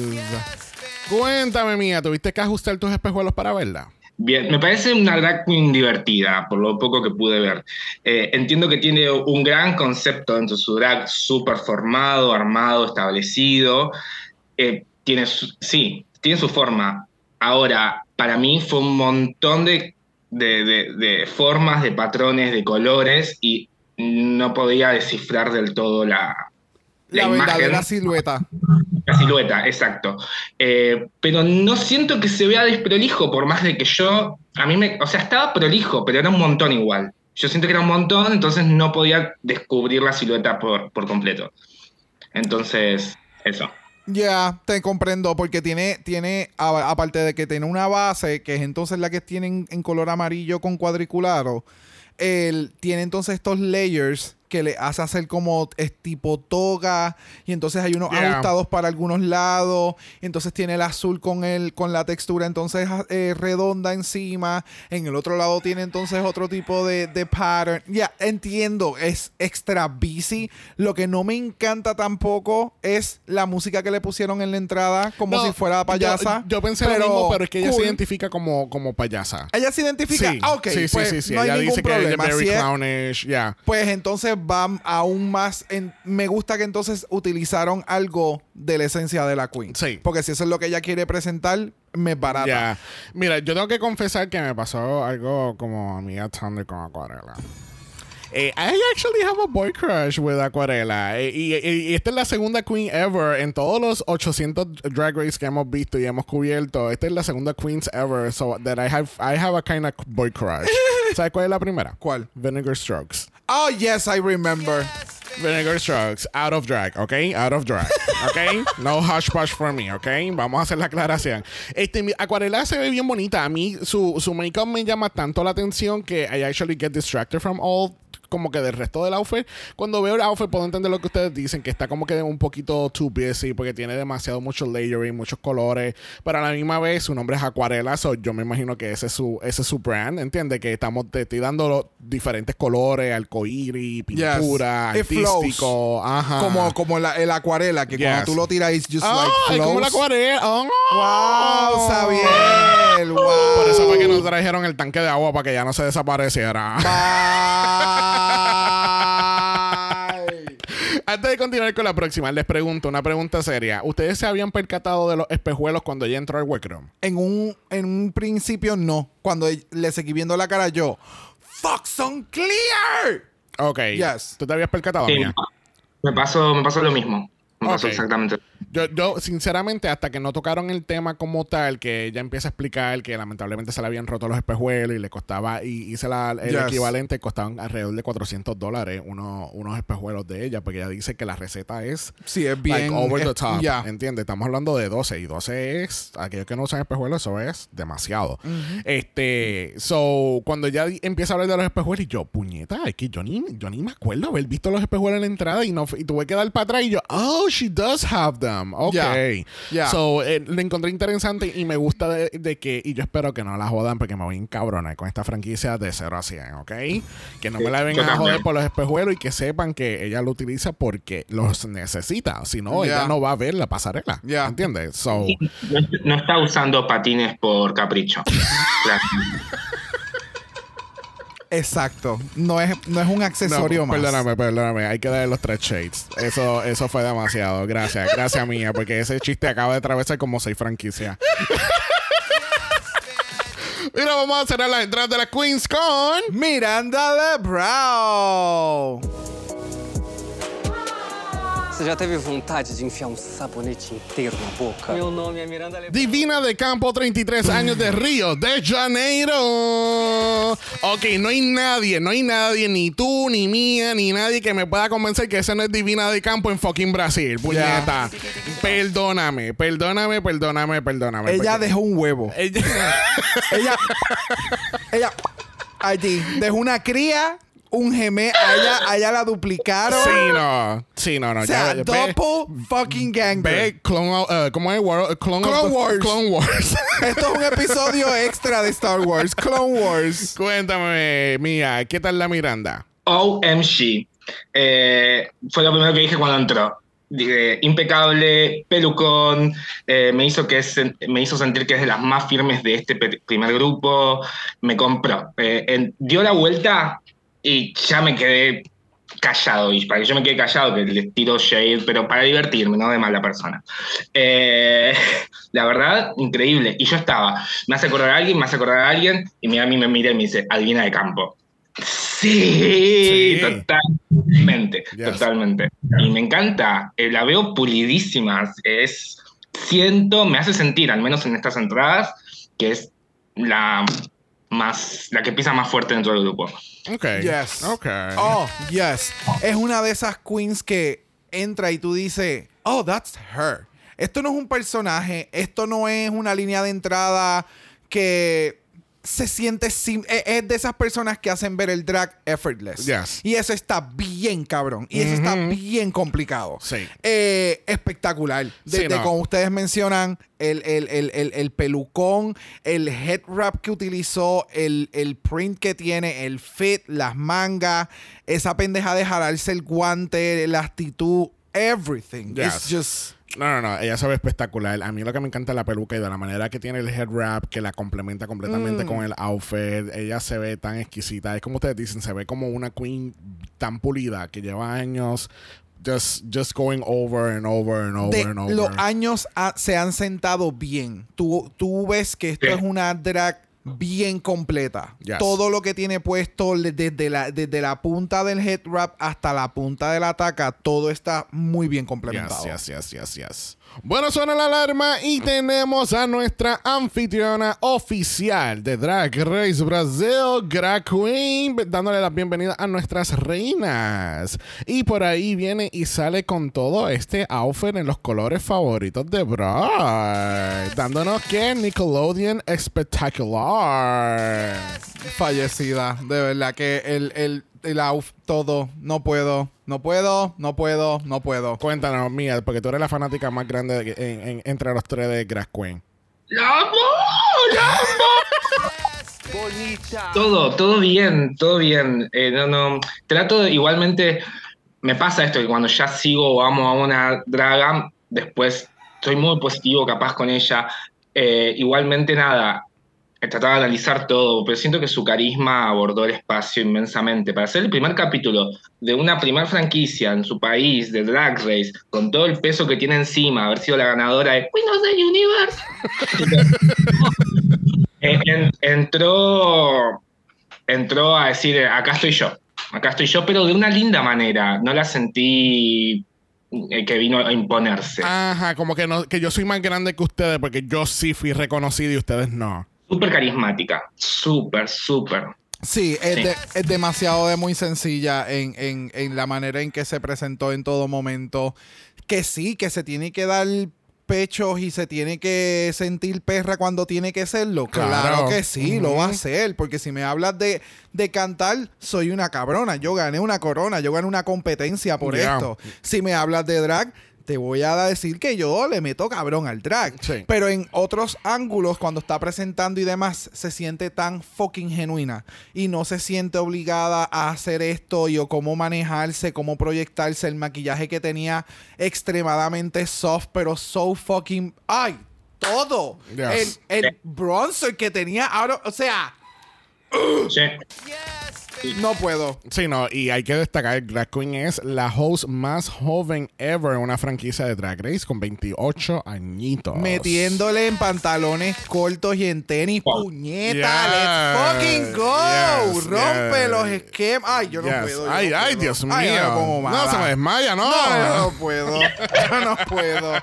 Cuéntame, mía, ¿tuviste que ajustar tus espejuelos para verla? Bien, me parece una drag queen divertida, por lo poco que pude ver. Eh, entiendo que tiene un gran concepto dentro de su drag, súper formado, armado, establecido. Eh, tiene sí, tiene su forma. Ahora, para mí fue un montón de- de formas, de patrones, de colores y no podía descifrar del todo la, La, verdadera silueta. La silueta, exacto. Eh, pero no siento que se vea desprolijo, por más de que yo, a mí me, o sea, estaba prolijo, pero era un montón igual. Yo siento que era un montón, entonces no podía descubrir la silueta por, por completo. Entonces, eso. Ya, te comprendo, porque tiene, tiene, a- aparte de que tiene una base, que es entonces la que tiene en color amarillo con cuadriculado, él tiene entonces estos layers que le hace hacer como es tipo toga y entonces hay unos Yeah. ajustados para algunos lados y entonces tiene el azul con el con la textura entonces eh, redonda encima en el otro lado tiene entonces otro tipo de, de pattern ya entiendo es extra busy lo que no me encanta tampoco es la música que le pusieron en la entrada como No, si fuera payasa Yo, yo pensé lo mismo, pero es que ella se identifica como, como payasa. ella se identifica Sí, ah, ok sí, sí, pues sí, sí. no hay ella ningún dice que ella es problema clownish, ya. pues entonces va aún más. En, me gusta que entonces utilizaron algo de la esencia de la Queen. Sí. Porque si eso es lo que ella quiere presentar, me barata. Ya. Mira, yo tengo que confesar que me pasó algo como a mí a Thunder con Acuarela. Eh, I actually have a boy crush with Acuarela. Eh, y, y- y esta es la segunda queen ever en todos los 800 drag race que hemos visto y hemos cubierto. Esta es la segunda queens ever. So that I have, I have a kind of boy crush. ¿Sabes cuál es la primera? ¿Cuál? Vinegar Strokes. Oh, yes, I remember. Vinegar Strokes, out of drag, ¿ok? Out of drag, ¿ok? No hush push for me, ¿ok? Vamos a hacer la aclaración. Este, mi- Acuarela se ve bien bonita. A mí su, su make-up me llama tanto la atención que I actually get distracted from all como que del resto del outfit. Cuando veo el outfit puedo entender lo que ustedes dicen, que está como que un poquito too busy porque tiene demasiado mucho layering, muchos colores, pero a la misma vez su nombre es Acuarela, so yo me imagino que ese es su, ese es su brand, ¿entiendes? Que estamos te estoy dando los diferentes colores, arcoíris, pintura, flows. artístico, ajá. Como, como la- el acuarela, que cuando Yes. tú lo tiras, it's just like es flows. como la acuarela. Oh. Wow, Sabiel. Wow. Por eso fue que nos trajeron el tanque de agua para que ya no se desapareciera. Bye. Antes de continuar con la próxima, les pregunto una pregunta seria. ¿Ustedes se habían percatado de los espejuelos cuando ella entró al workroom? en, un, en un principio, no. Cuando le seguí viendo la cara, yo, fuck, son clear. Ok. Yes. ¿Tú te habías percatado, Sí, mía? me pasó, me pasó lo mismo. Me pasó exactamente. Yo, yo, sinceramente, hasta que no tocaron el tema como tal, que ella empieza a explicar que lamentablemente se le habían roto los espejuelos y le costaba, y hice la, el Yes. equivalente, costaban alrededor de 400 dólares unos, unos espejuelos de ella, porque ella dice que la receta es Sí, es bien. like over the es- top. ya. ¿Entiendes? Estamos hablando de 12 y 12 es, aquellos que no usan espejuelos, eso es demasiado. Este, so, cuando ella empieza a hablar de los espejuelos, y yo, puñeta, es que yo ni, yo ni me acuerdo haber visto los espejuelos en la entrada y no y tuve que dar para atrás y yo, oh, she does have them. Ok. Ya, ya. So, eh, le encontré interesante y me gusta de, de que, y yo espero que no la jodan porque me voy a encabronar con esta franquicia de 0 a 100, ¿ok? Que no me la vengan a joder por los espejuelos y que sepan que ella lo utiliza porque los necesita. Si no, Ya. ella no va a ver la pasarela. Ya. ¿Entiendes? So, No, no está usando patines por capricho. Claro. Exacto. No es, no es un accesorio no, más. Perdóname, perdóname. Hay que darle los tres shades. Eso, eso fue demasiado. Gracias, gracias mía, porque ese chiste acaba de atravesar como seis franquicias. Mira, vamos a cerrar las entradas de la Queens con. Miranda LeBrow. Você já teve vontade de enfiar um sabonete inteiro na boca? Meu nome é Miranda Lebrão. Divina de Campo, 33 años de Río de Janeiro. Ok, no hay nadie, no hay nadie, ni tú, ni mía, ni nadie que me pueda convencer que esa no es Divina de Campo en fucking Brasil. Puñeta. Perdóname, perdóname, perdóname, perdóname. Ella porque- dejó un huevo. Ella- ella. ella. Allí. Dejó una cría, un gemé. A ella, a ella la duplicaron. sí, no. Sí, no, no. O sea, ya- double fucking gang. Ve, Clone, eh, ¿cómo es? War- Clone, Clone Wars. Clone Wars. Esto es un episodio extra de Star Wars. Clone Wars. Cuéntame, mía, ¿qué tal la Miranda? OMG. Eh, fue lo primero que dije cuando entró. Dije, impecable, pelucón, eh, me, hizo que sen- me hizo sentir que es de las más firmes de este primer grupo, me compró. Eh, en- dio la vuelta y ya me quedé callado, y para que yo me quede callado, que les tiro shade, pero para divertirme, no de mala persona. Eh, la verdad, increíble. Y yo estaba, me hace acordar a alguien, me hace acordar a alguien, y mi a mí me mira y me dice, Adivina de campo. Sí, Sí. totalmente, Yes. totalmente. Y me encanta, eh, la veo pulidísima, es, siento, me hace sentir, al menos en estas entradas, que es la más, la que pisa más fuerte dentro del grupo. Ok. Yes. Ok. Oh, yes. Es una de esas queens que entra y tú dices, oh, that's her. Esto no es un personaje, esto no es una línea de entrada que se siente sim- e- es de esas personas que hacen ver el drag effortless. Yes. Y eso está bien cabrón. Y eso está bien complicado. Sí. Eh, espectacular. Sí, Desde no. como ustedes mencionan, el, el- el- el- el pelucón, el head wrap que utilizó, el, el print que tiene, el fit, las mangas, esa pendeja de jalarse el guante, la actitud, everything. Yes. It's just. No, no, no, ella se ve espectacular. A mí lo que me encanta es la peluca y de la manera que tiene el head wrap, que la complementa completamente con el outfit. Ella se ve tan exquisita. Es como ustedes dicen, se ve como una queen tan pulida que lleva años just, just going over and over and over de and over. los años ha- se han sentado bien. Tú, tú ves que esto Sí. es una drag bien completa. Yes. Todo lo que tiene puesto desde la, desde la punta del head wrap hasta la punta de la taca, todo está muy bien complementado. Yes, yes, yes, yes, yes. Bueno, suena la alarma y tenemos a nuestra anfitriona oficial de Drag Race Brasil, Drag Queen, dándole la bienvenida a nuestras reinas. Y por ahí viene y sale con todo este outfit en los colores favoritos de Bride, dándonos que Nickelodeon espectacular. Fallecida, de verdad que el, el, el outf- todo, no puedo, no puedo, no puedo, no puedo. Cuéntanos, Mía, porque tú eres la fanática más grande de- en- en- entre los tres de Drag Queen. ¡La amo! ¡La amo! Todo, todo bien, todo bien. Eh, no, no. Trato de, igualmente, me pasa esto, que cuando ya sigo o amo a una draga, después soy muy positivo capaz con ella. Eh, igualmente nada, he tratado de analizar todo, pero siento que su carisma abordó el espacio inmensamente. Para ser el primer capítulo de una primer franquicia en su país, de Drag Race, con todo el peso que tiene encima, haber sido la ganadora de Queen of the Universe. En- entró, entró a decir, acá estoy yo, acá estoy yo, pero de una linda manera. No la sentí eh, que vino a imponerse. Ajá, como que, no, que yo soy más grande que ustedes porque yo sí fui reconocido y ustedes no. Súper carismática, súper, súper. Sí, es, Sí. de- es demasiado de muy sencilla en, en- en la manera en que se presentó en todo momento. Que sí, que se tiene que dar pechos y se tiene que sentir perra cuando tiene que serlo. Claro, Claro. que sí, lo va a hacer. Porque si me hablas de, de cantar, soy una cabrona. Yo gané una corona, yo gané una competencia por esto. Si me hablas de drag, te voy a decir que yo le meto cabrón al drag. Sí. Pero en otros ángulos, cuando está presentando y demás, se siente tan fucking genuina y no se siente obligada a hacer esto y o cómo manejarse, cómo proyectarse. El maquillaje que tenía extremadamente soft, pero so fucking. ¡Ay! Todo. Yes. El, el bronzer que tenía ahora, o sea, Sí. No puedo. Sí, no, y hay que destacar, Drag Queen es la host más joven ever en una franquicia de Drag Race con 28 añitos. Metiéndole en pantalones cortos y en tenis, Wow. puñeta. Yes, Let's fucking go. yes, Rompe yes. los esquemas. Ay, yo no Yes. puedo. yo Ay, no ay, puedo. Dios mío. Ay, no, se me desmaya, no. No, yo no puedo. Yo no puedo.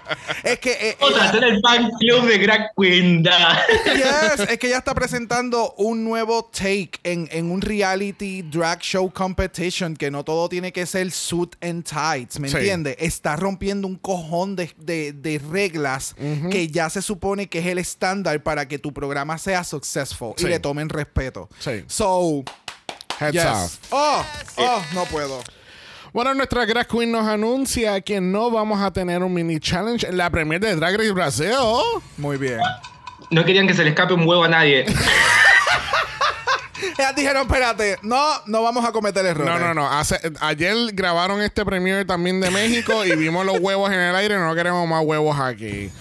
Es que. eh, Vamos a ella- hacer el fan club de Drag Queen. da. Yes, es que ella está presentando un nuevo take en, en un reality drag show competition que no todo tiene que ser suit and tights, ¿me Sí. entiendes? Está rompiendo un cojón de, de- de reglas que ya se supone que es el estándar para que tu programa sea successful Sí. y le tomen respeto. Sí. So, Heads yes. off. Oh, oh, no puedo. Bueno, nuestra Drag Queen nos anuncia que no vamos a tener un mini challenge en la premier de Drag Race Brasil. Muy bien. No querían que se le escape un huevo a nadie. Ellas dijeron, espérate, no, no vamos a cometer errores. No, no, no. Hace- ayer grabaron este premier también de México y vimos los huevos en el aire. No queremos más huevos aquí.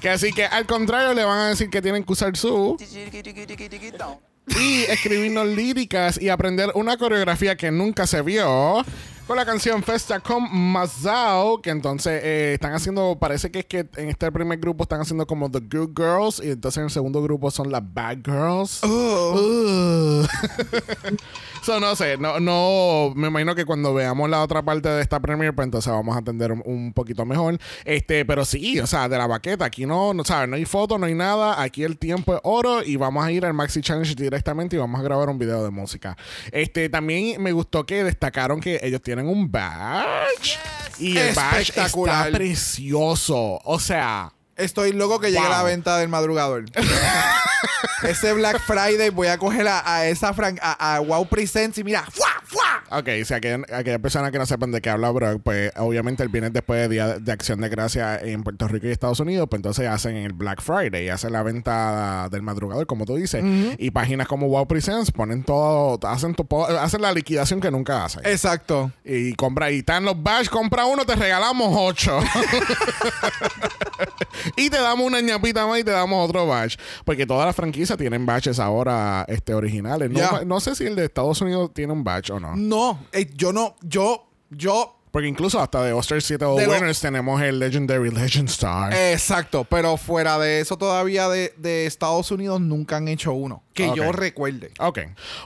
Que así que al contrario le van a decir que tienen que usar su y escribirnos líricas y aprender una coreografía que nunca se vio con la canción Festa con Mazao que entonces eh, están haciendo parece que es que en este primer grupo están haciendo como The Good Girls y entonces en el segundo grupo son las Bad Girls Uh. so, no sé, no, no, me imagino que cuando veamos la otra parte de esta premiere, pues entonces vamos a entender un, un poquito mejor. Este, pero sí, o sea, de la baqueta, aquí no, no sabes, no hay foto, no hay nada, aquí el tiempo es oro y vamos a ir al Maxi Challenge directamente y vamos a grabar un video de música. Este, también me gustó que destacaron que ellos tienen un badge. Y el badge está precioso, o sea, Estoy loco que llegue Wow. la venta del madrugador. Ese Black Friday voy a coger a, a esa fran a, a Wow Presents y mira, ¡fua, fua! Ok, si aquella, aquella persona que no sepan de qué habla Brock, pues obviamente el viernes después de Día de Acción de Gracia en Puerto Rico y Estados Unidos, pues entonces hacen el Black Friday, hacen la venta del madrugador, como tú dices, y páginas como Wow Presents ponen todo, hacen, tu- hacen la liquidación que nunca hacen. Exacto. Y compra, y están los badge, compra uno, te regalamos ocho. y te damos una ñapita más y te damos otro badge. Porque todas las franquicias tienen badges ahora este, originales. No, no sé si el de Estados Unidos tiene un badge o no. No, eh, yo no, yo, yo, Porque incluso hasta de All-Star 7 o Winners tenemos el Legendary Legend Star. exacto, pero fuera de eso todavía de, de Estados Unidos nunca han hecho uno. Que yo recuerde. Ok.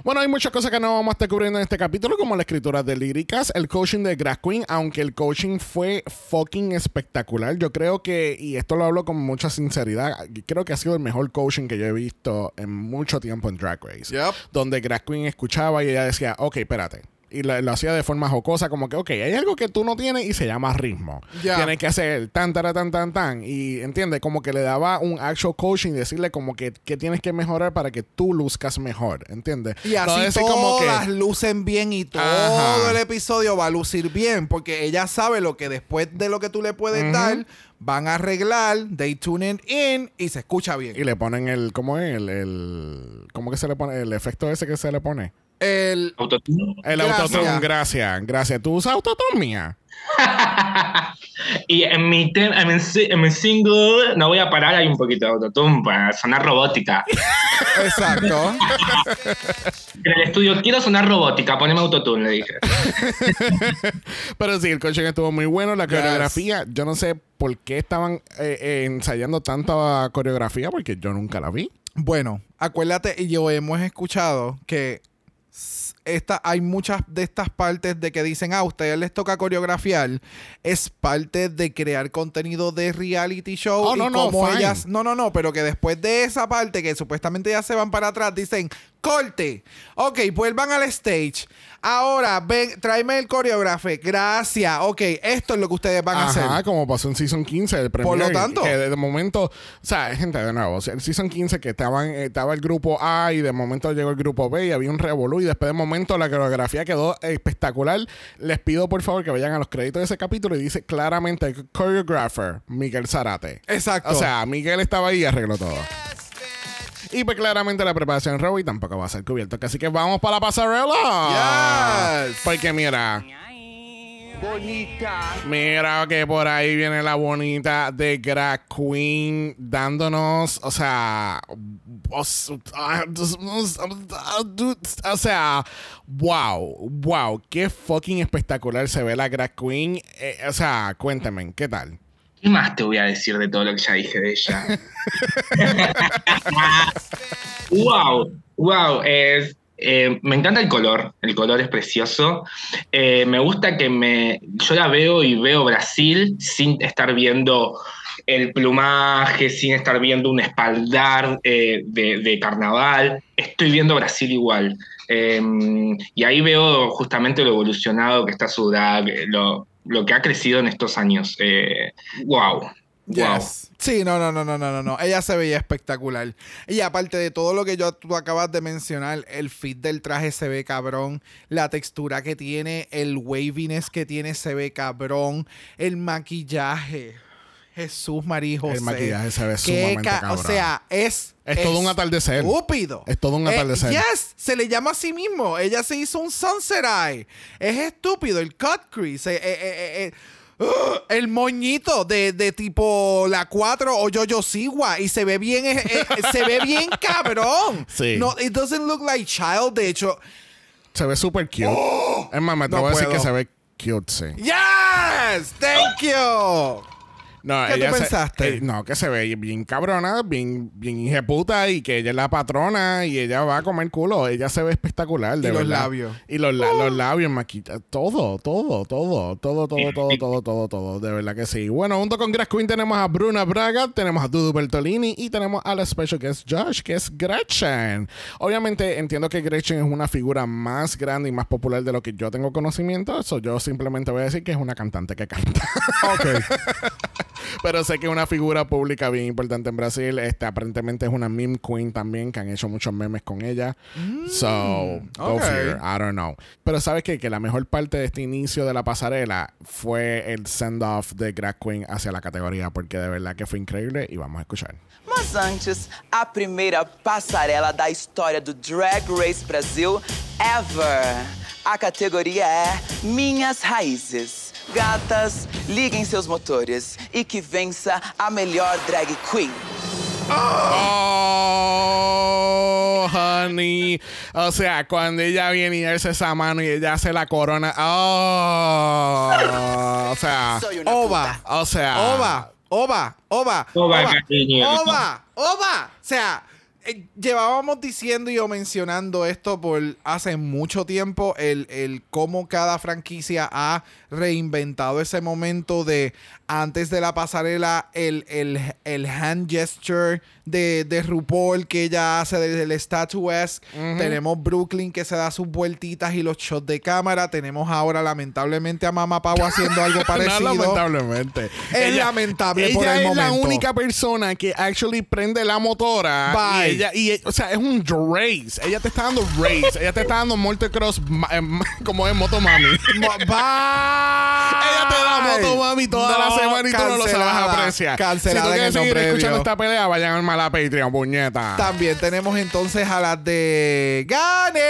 Bueno, hay muchas cosas que no vamos a estar cubriendo en este capítulo, como la escritura de líricas, el coaching de Drag Queen, aunque el coaching fue fucking espectacular. Yo creo que, y esto lo hablo con mucha sinceridad, creo que ha sido el mejor coaching que yo he visto en mucho tiempo en Drag Race. Yep. Donde Drag Queen escuchaba y ella decía, ok, espérate. Y lo, lo hacía de forma jocosa, como que, ok, hay algo que tú no tienes y se llama ritmo. Tienes que hacer tan, tan, tan, tan, tan. Y entiende, como que le daba un actual coaching, decirle como que, que tienes que mejorar para que tú luzcas mejor, ¿entiendes? Y así No decir como que- todas lucen bien y todo Ajá. el episodio va a lucir bien porque ella sabe lo que después de lo que tú le puedes dar van a arreglar, they tune it in y se escucha bien. Y le ponen el, ¿cómo es? El, el, ¿cómo que se le pone? El efecto ese que se le pone. El Autotune. El Gracias. autotune, gracias, gracias. ¿Tú usas autotune mía? y en mi, tem- en, mi, en mi single, no voy a parar, hay un poquito de autotune para sonar robótica. exacto. En el estudio, quiero sonar robótica, poneme autotune, le dije. Pero sí, el coaching estuvo muy bueno. La Yes. coreografía, yo no sé por qué estaban eh, eh, ensayando tanta coreografía, porque yo nunca la vi. Bueno, acuérdate y yo hemos escuchado que esta, hay muchas de estas partes de que dicen, ah, a ustedes les toca coreografiar, es parte de crear contenido de reality show. Oh, y no, no, como ellas, no, no, no, pero que después de esa parte que supuestamente ya se van para atrás, dicen, corte, ok, vuelvan al stage. Ahora, ven, tráeme el coreógrafo. Gracias. Ok, esto es lo que ustedes van a Ajá, hacer. como pasó en Season 15 del Por lo tanto. Que de momento, o sea, gente, de nuevo, el Season 15 que estaban, eh, estaba el grupo A y de momento llegó el grupo B y había un revolú y después de momento la coreografía quedó espectacular. Les pido por favor que vayan a los créditos de ese capítulo y dice claramente choreographer Miguel Zarate. Exacto. O sea, Miguel estaba ahí y arregló todo. Y pues claramente la preparación de Robbie tampoco va a ser cubierto. Así que vamos para la pasarela. Yes. Porque mira. Bonita. Mira que por ahí viene la bonita de Drag Queen dándonos, o sea, o, o sea, wow, wow, qué fucking espectacular se ve la Drag Queen. Eh, o sea, cuéntame, ¿qué tal? ¿Qué más te voy a decir de todo lo que ya dije de ella? wow, wow. es- eh, me encanta el color, el color es precioso. Eh, me gusta que me, yo la veo y veo Brasil sin estar viendo el plumaje, sin estar viendo un espaldar eh, de, de carnaval. Estoy viendo Brasil igual. Eh, y ahí veo justamente lo evolucionado que está su drag, lo, lo que ha crecido en estos años. Eh, wow. Wow. Yes. Sí, no, no, no, no, no, no, no. Ella se veía espectacular. Y aparte de todo lo que yo, tú acabas de mencionar, el fit del traje se ve cabrón, la textura que tiene, el waviness que tiene se ve cabrón, el maquillaje. Jesús María José. El maquillaje se ve sumamente ca- cabrón. O sea, es... Es todo un atardecer. Estúpido. Es todo un Eh, atardecer. yes, se le llama a sí mismo. Ella se hizo un sunset eye. Es estúpido. El cut crease. eh, eh, eh, eh, ugh, el moñito de, de tipo la 4 o Jojo Siwa y se ve bien eh, eh, se ve bien cabrón. Sí. No, it doesn't look like child. De hecho, Se ve súper cute. es más, me No atrevo a decir que se ve cute, sí. yes, thank you. No, ¿Qué tú ella se- pensaste? eh, no, que se ve bien cabrona, bien, bien hijeputa y que ella es la patrona y ella va a comer culo. Ella se ve espectacular, de Y los verdad. labios. Y los, la- los labios, maquita. Todo, todo, todo, todo, todo, todo, todo, todo, todo. De verdad que sí. Bueno, junto con Grace Queen tenemos a Bruna Braga, tenemos a Dudu Bertolini y tenemos a la special guest Josh, que es Gretchen. Obviamente entiendo que Gretchen es una figura más grande y más popular de lo que yo tengo conocimiento. Eso yo simplemente voy a decir que es una cantante que canta. Pero sé que es una figura pública bien importante en Brasil. Este, aparentemente es una meme queen también, que han hecho muchos memes con ella. so, go ok. figure. I don't know. Pero sabes qué? que la mejor parte de este inicio de la pasarela fue el send-off de Drag Queen hacia la categoría, porque de verdad que fue increíble y vamos a escuchar. Mas antes, a primeira passarela da história do Drag Race Brasil ever. A categoria é Minhas Raízes. Gatas, liguem seus motores e que vença a melhor drag queen. Oh, honey. O sea, cuando ella viene y alza esa mano y ella hace la corona. Oh, o sea, puta. o sea, ova, ova. Ova, cariño. ova, ova. O sea, eh, llevábamos diciendo y o mencionando esto por hace mucho tiempo, el, el cómo cada franquicia ha reinventado ese momento de antes de la pasarela, el, el, el hand gesture de, de RuPaul que ella hace desde el statuesque. Tenemos Brooklyn que se da sus vueltitas y los shots de cámara. Tenemos ahora, lamentablemente, a Mama Pau haciendo algo parecido. No, lamentablemente. Es lamentable por ella el es la única persona que actually prende la motora. Bye. Y ella, y, o sea, es un race. Ella te está dando race. ella te está dando motocross ma- em, como es Motomami. Mo- Bye. Ella te da motomami toda la No, semana y tú no lo sabes cancelada, apreciar. Cancelada si tú quieres seguir escuchando esta pelea, vayan a la Patreon, puñeta. También tenemos entonces a las de Gane.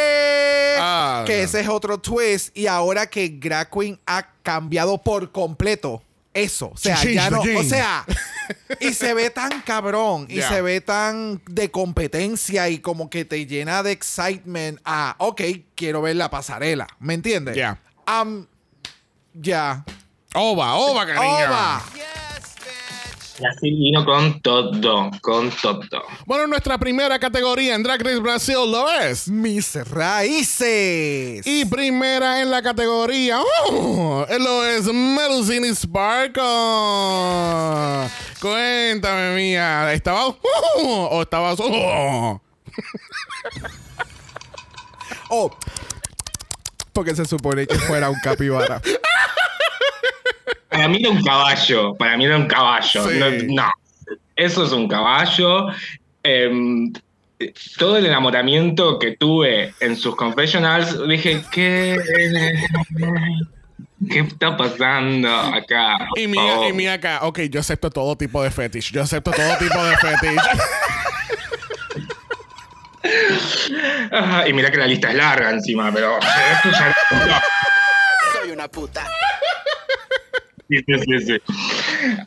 Ah, que no. ese es otro twist. Y ahora que Drag Queen ha cambiado por completo eso. O sea, ya no. O sea, y se ve tan cabrón. Y Yeah. se ve tan de competencia y como que te llena de excitement. Ah, ok, quiero ver la pasarela. ¿Me entiendes? Yeah. Am- ya. Ova, ova, cariño. Ova. Brasil vino con todo, con todo. Bueno, nuestra primera categoría en Drag Race Brasil lo es. Mis raíces. Y primera en la categoría oh, lo es Melusine Sparkle. Cuéntame, mía. ¿Estabas oh, o estabas oh? Oh, porque se supone que fuera un capibara. Para mí era un caballo, para mí era un caballo. Sí. No, no. eso es un caballo. Em, todo el enamoramiento que tuve en sus confessionals, dije, ¿qué, ¿qué está pasando acá? Y mía, favor? y mía acá, ok, yo acepto todo tipo de fetish. Yo acepto todo tipo de fetish. Ajá, y mira que la lista es larga encima, pero esto ya Soy una puta. Sí, sí, sí, sí.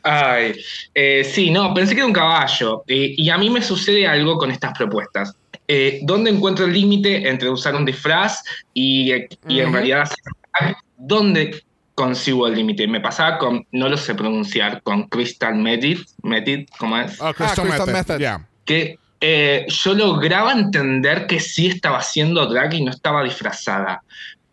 Ay, eh, sí, no, pensé que era un caballo. Eh, y a mí me sucede algo con estas propuestas. Eh, ¿Dónde encuentro el límite entre usar un disfraz y, y en realidad hacer- ¿Dónde consigo el límite? Me pasaba con, no lo sé pronunciar, con Crystal Method, Method ¿cómo es? Oh, Crystal Crystal Method. Method. Yeah. que eh, yo lograba entender que sí estaba haciendo drag y no estaba disfrazada.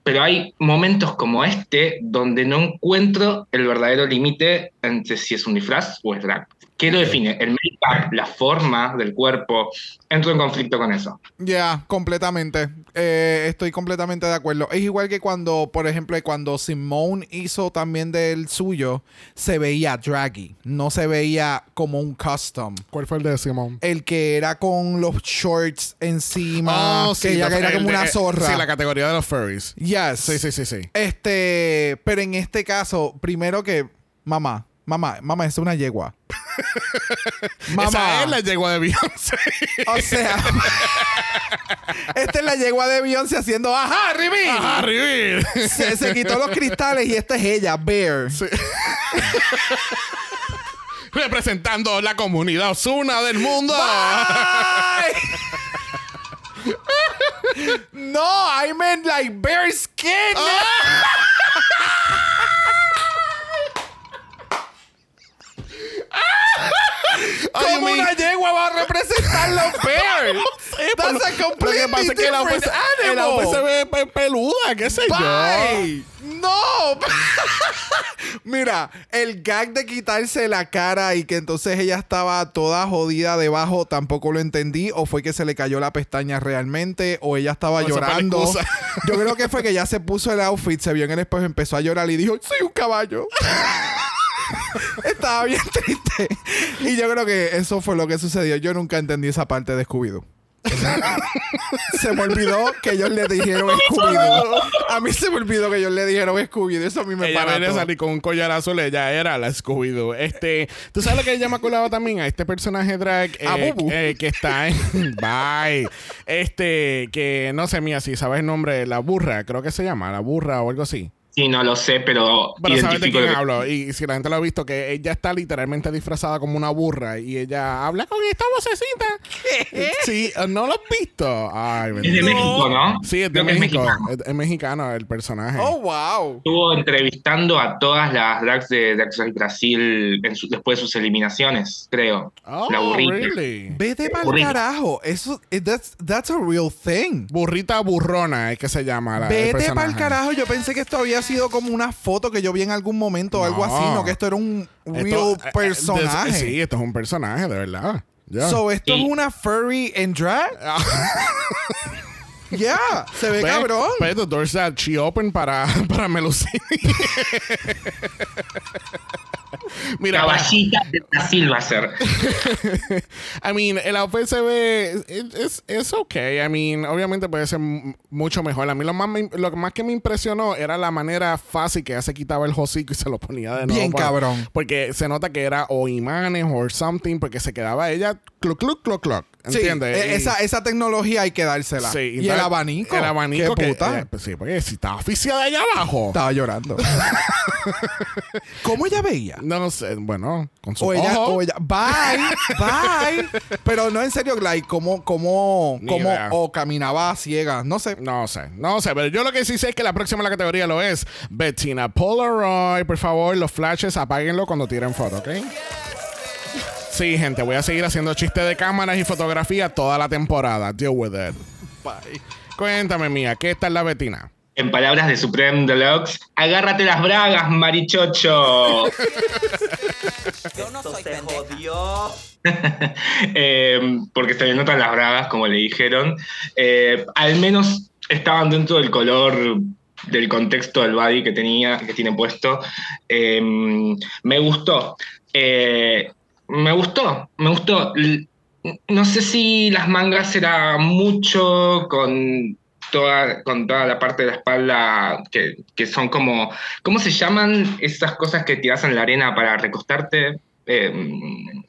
Pero hay momentos como este donde no encuentro el verdadero límite entre si es un disfraz o es drag. ¿Qué lo define? El make-up, la forma del cuerpo. Entro en conflicto con eso. Ya, completamente. Eh, estoy completamente de acuerdo. Es igual que cuando, por ejemplo, cuando Simone hizo también del suyo, se veía draggy. No se veía como un custom. ¿Cuál fue el de Simón? El que era con los shorts encima. Oh, que sí, ella la- era como de- una zorra. Sí, la categoría de los furries. Yes. Sí, sí, sí, sí. Este, pero en este caso, primero que, mamá, mamá, mamá, es una yegua. Esa es la yegua de Beyoncé. O sea, esta es la yegua de Beyoncé haciendo ajá, Ribi. Ajá, Rivi. Se, se quitó los cristales y esta es ella, Bear. Sí. Representando la comunidad Osuna del mundo. No, I meant like bear skin. Ay, ¿Cómo mi- una yegua va a representar los bears? por lo- That's a Lo que completely pasa es que different el animal. outfit se ve pe- peluda, qué sé yo. Bye. No. Mira, el gag de quitarse la cara y que entonces ella estaba toda jodida debajo, tampoco lo entendí. O fue que se le cayó la pestaña realmente, o ella estaba la llorando. Yo creo que fue que ya se puso el outfit, se vio en el espejo, empezó a llorar y dijo: Soy un caballo. Estaba bien triste. Y yo creo que eso fue lo que sucedió. Yo nunca entendí esa parte de Scooby-Doo. se me olvidó que ellos le dijeron Scooby-Doo. A mí se me olvidó que ellos le dijeron Scooby-Doo. Eso a mí me ella para venía a salir con un collar azul, ella era la Scooby-Doo. Este, ¿tú sabes lo que ella me acordaba también? A este personaje drag A eh, Bubu. eh, que está en... Bye. Este, que no sé, mía, si sabes el nombre, la burra, creo que se llama, la burra o algo así. Sí, no lo sé, pero, Pero sabes de identifico quién que- hablo. Y si la gente lo ha visto, que ella está literalmente disfrazada como una burra y ella habla con esta vocecita. Sí, ¿no lo has visto? Ay, Es de. México, ¿no? Sí, es de México. mexicano. Es, es mexicano el personaje. Oh, wow. Estuvo entrevistando a todas las drags de Drag Brasil en su- después de sus eliminaciones, creo. Oh, la burrita. really? Vete para el carajo. Eso, eh, that's, that's a real thing. Burrita burrona es que se llama la, Vete para el carajo. Yo pensé que esto había sido como una foto que yo vi en algún momento o algo No. así, no que esto era un real Esto, eh, eh, personaje. de- sí, esto es un personaje, de verdad. Ya. So, esto Sí. es una furry en drag. Yeah, se ve Ve, cabrón. the doors that she opened para, para Melusini. Mira, Caballita de Brasil va a ser. I mean, el outfit se ve. Es es- es ok. I mean, obviamente puede ser mucho mejor. A mí lo más, me- lo más que me impresionó era la manera fácil que ella se quitaba el hocico y se lo ponía de nuevo. Bien para- cabrón. Porque se nota que era o imanes o something, porque se quedaba ella cluck, cluck, cluck, cluck. ¿Entiendes? e- Y- esa, esa tecnología hay que dársela. Sí, y el abanico. El abanico Qué que. puta. eh, pues sí, porque si estaba oficial allá abajo. Estaba llorando. ¿Cómo ella veía? No sé, bueno, con su O ella, ojo. o ella, bye, bye. Pero no en serio, like, cómo, cómo, cómo, o caminaba ciega, no sé. No sé, no sé, pero yo lo que sí sé es que la próxima en la categoría lo es Bettina Polaroid. Por favor, los flashes apáguenlo cuando tiren foto, ¿ok? Sí, gente, voy a seguir haciendo chistes de cámaras y fotografía toda la temporada. Deal with it. Bye. Cuéntame, mía, ¿qué está en la Betina? En palabras de Supreme Deluxe, agárrate las bragas, marichocho. Yo no soy pendeja. Eh, porque se le notan las bragas, como le dijeron. Eh, al menos estaban dentro del color del contexto del body que tenía, que tiene puesto. Eh, me gustó. Eh, me gustó, me gustó. No sé si las mangas era mucho con toda, con toda la parte de la espalda que, que son como, ¿cómo se llaman esas cosas que tiras en la arena para recostarte? Eh,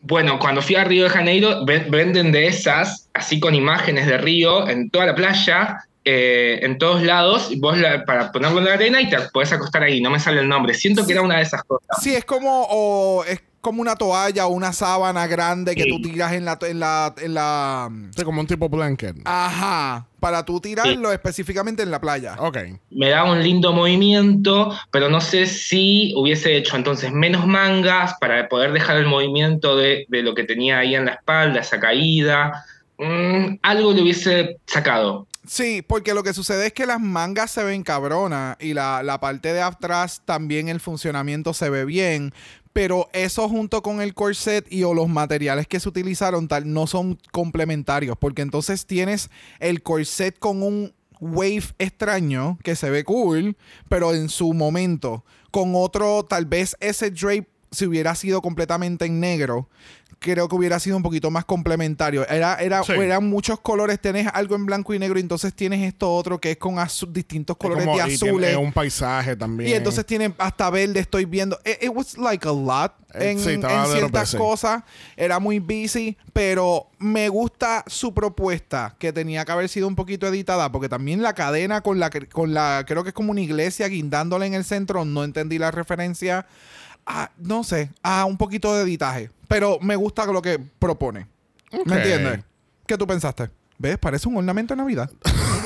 bueno, cuando fui a Río de Janeiro, ven- venden de esas, así con imágenes de Río, en toda la playa, eh, en todos lados, y vos la- para ponerlo en la arena y te podés acostar ahí, no me sale el nombre. Siento que era una de esas cosas. Sí, es como, o es como una toalla o una sábana grande que Sí. tú tiras en la, en la, en la, Sí, como un tipo blanket. ajá, para tú tirarlo específicamente en la playa. Ok. me da un lindo movimiento, pero no sé si hubiese hecho entonces menos mangas para poder dejar el movimiento de, de lo que tenía ahí en la espalda, esa caída. Mm, algo le hubiese sacado. Sí, porque lo que sucede es que las mangas se ven cabronas y la, la parte de atrás también el funcionamiento se ve bien, pero eso junto con el corset y o los materiales que se utilizaron tal no son complementarios, porque entonces tienes el corset con un wave extraño que se ve cool, pero en su momento con otro tal vez ese drape si hubiera sido completamente en negro, creo que hubiera sido un poquito más complementario. Era, era, Sí. eran muchos colores, tenés algo en blanco y negro, y entonces tienes esto otro que es con azu- distintos colores Como- de azules. un paisaje también. Y entonces tienen hasta verde, estoy viendo. It, it was like a lot Eh, en, sí, en ciertas cosas. Era muy busy, pero me gusta su propuesta, que tenía que haber sido un poquito editada, porque también la cadena con la, con la creo que es como una iglesia guindándole en el centro, no entendí la referencia. Ah, no sé, a un poquito de editaje. Pero me gusta lo que propone. Ok. ¿Me entiendes? ¿Qué tú pensaste? ¿Ves? Parece un ornamento de Navidad.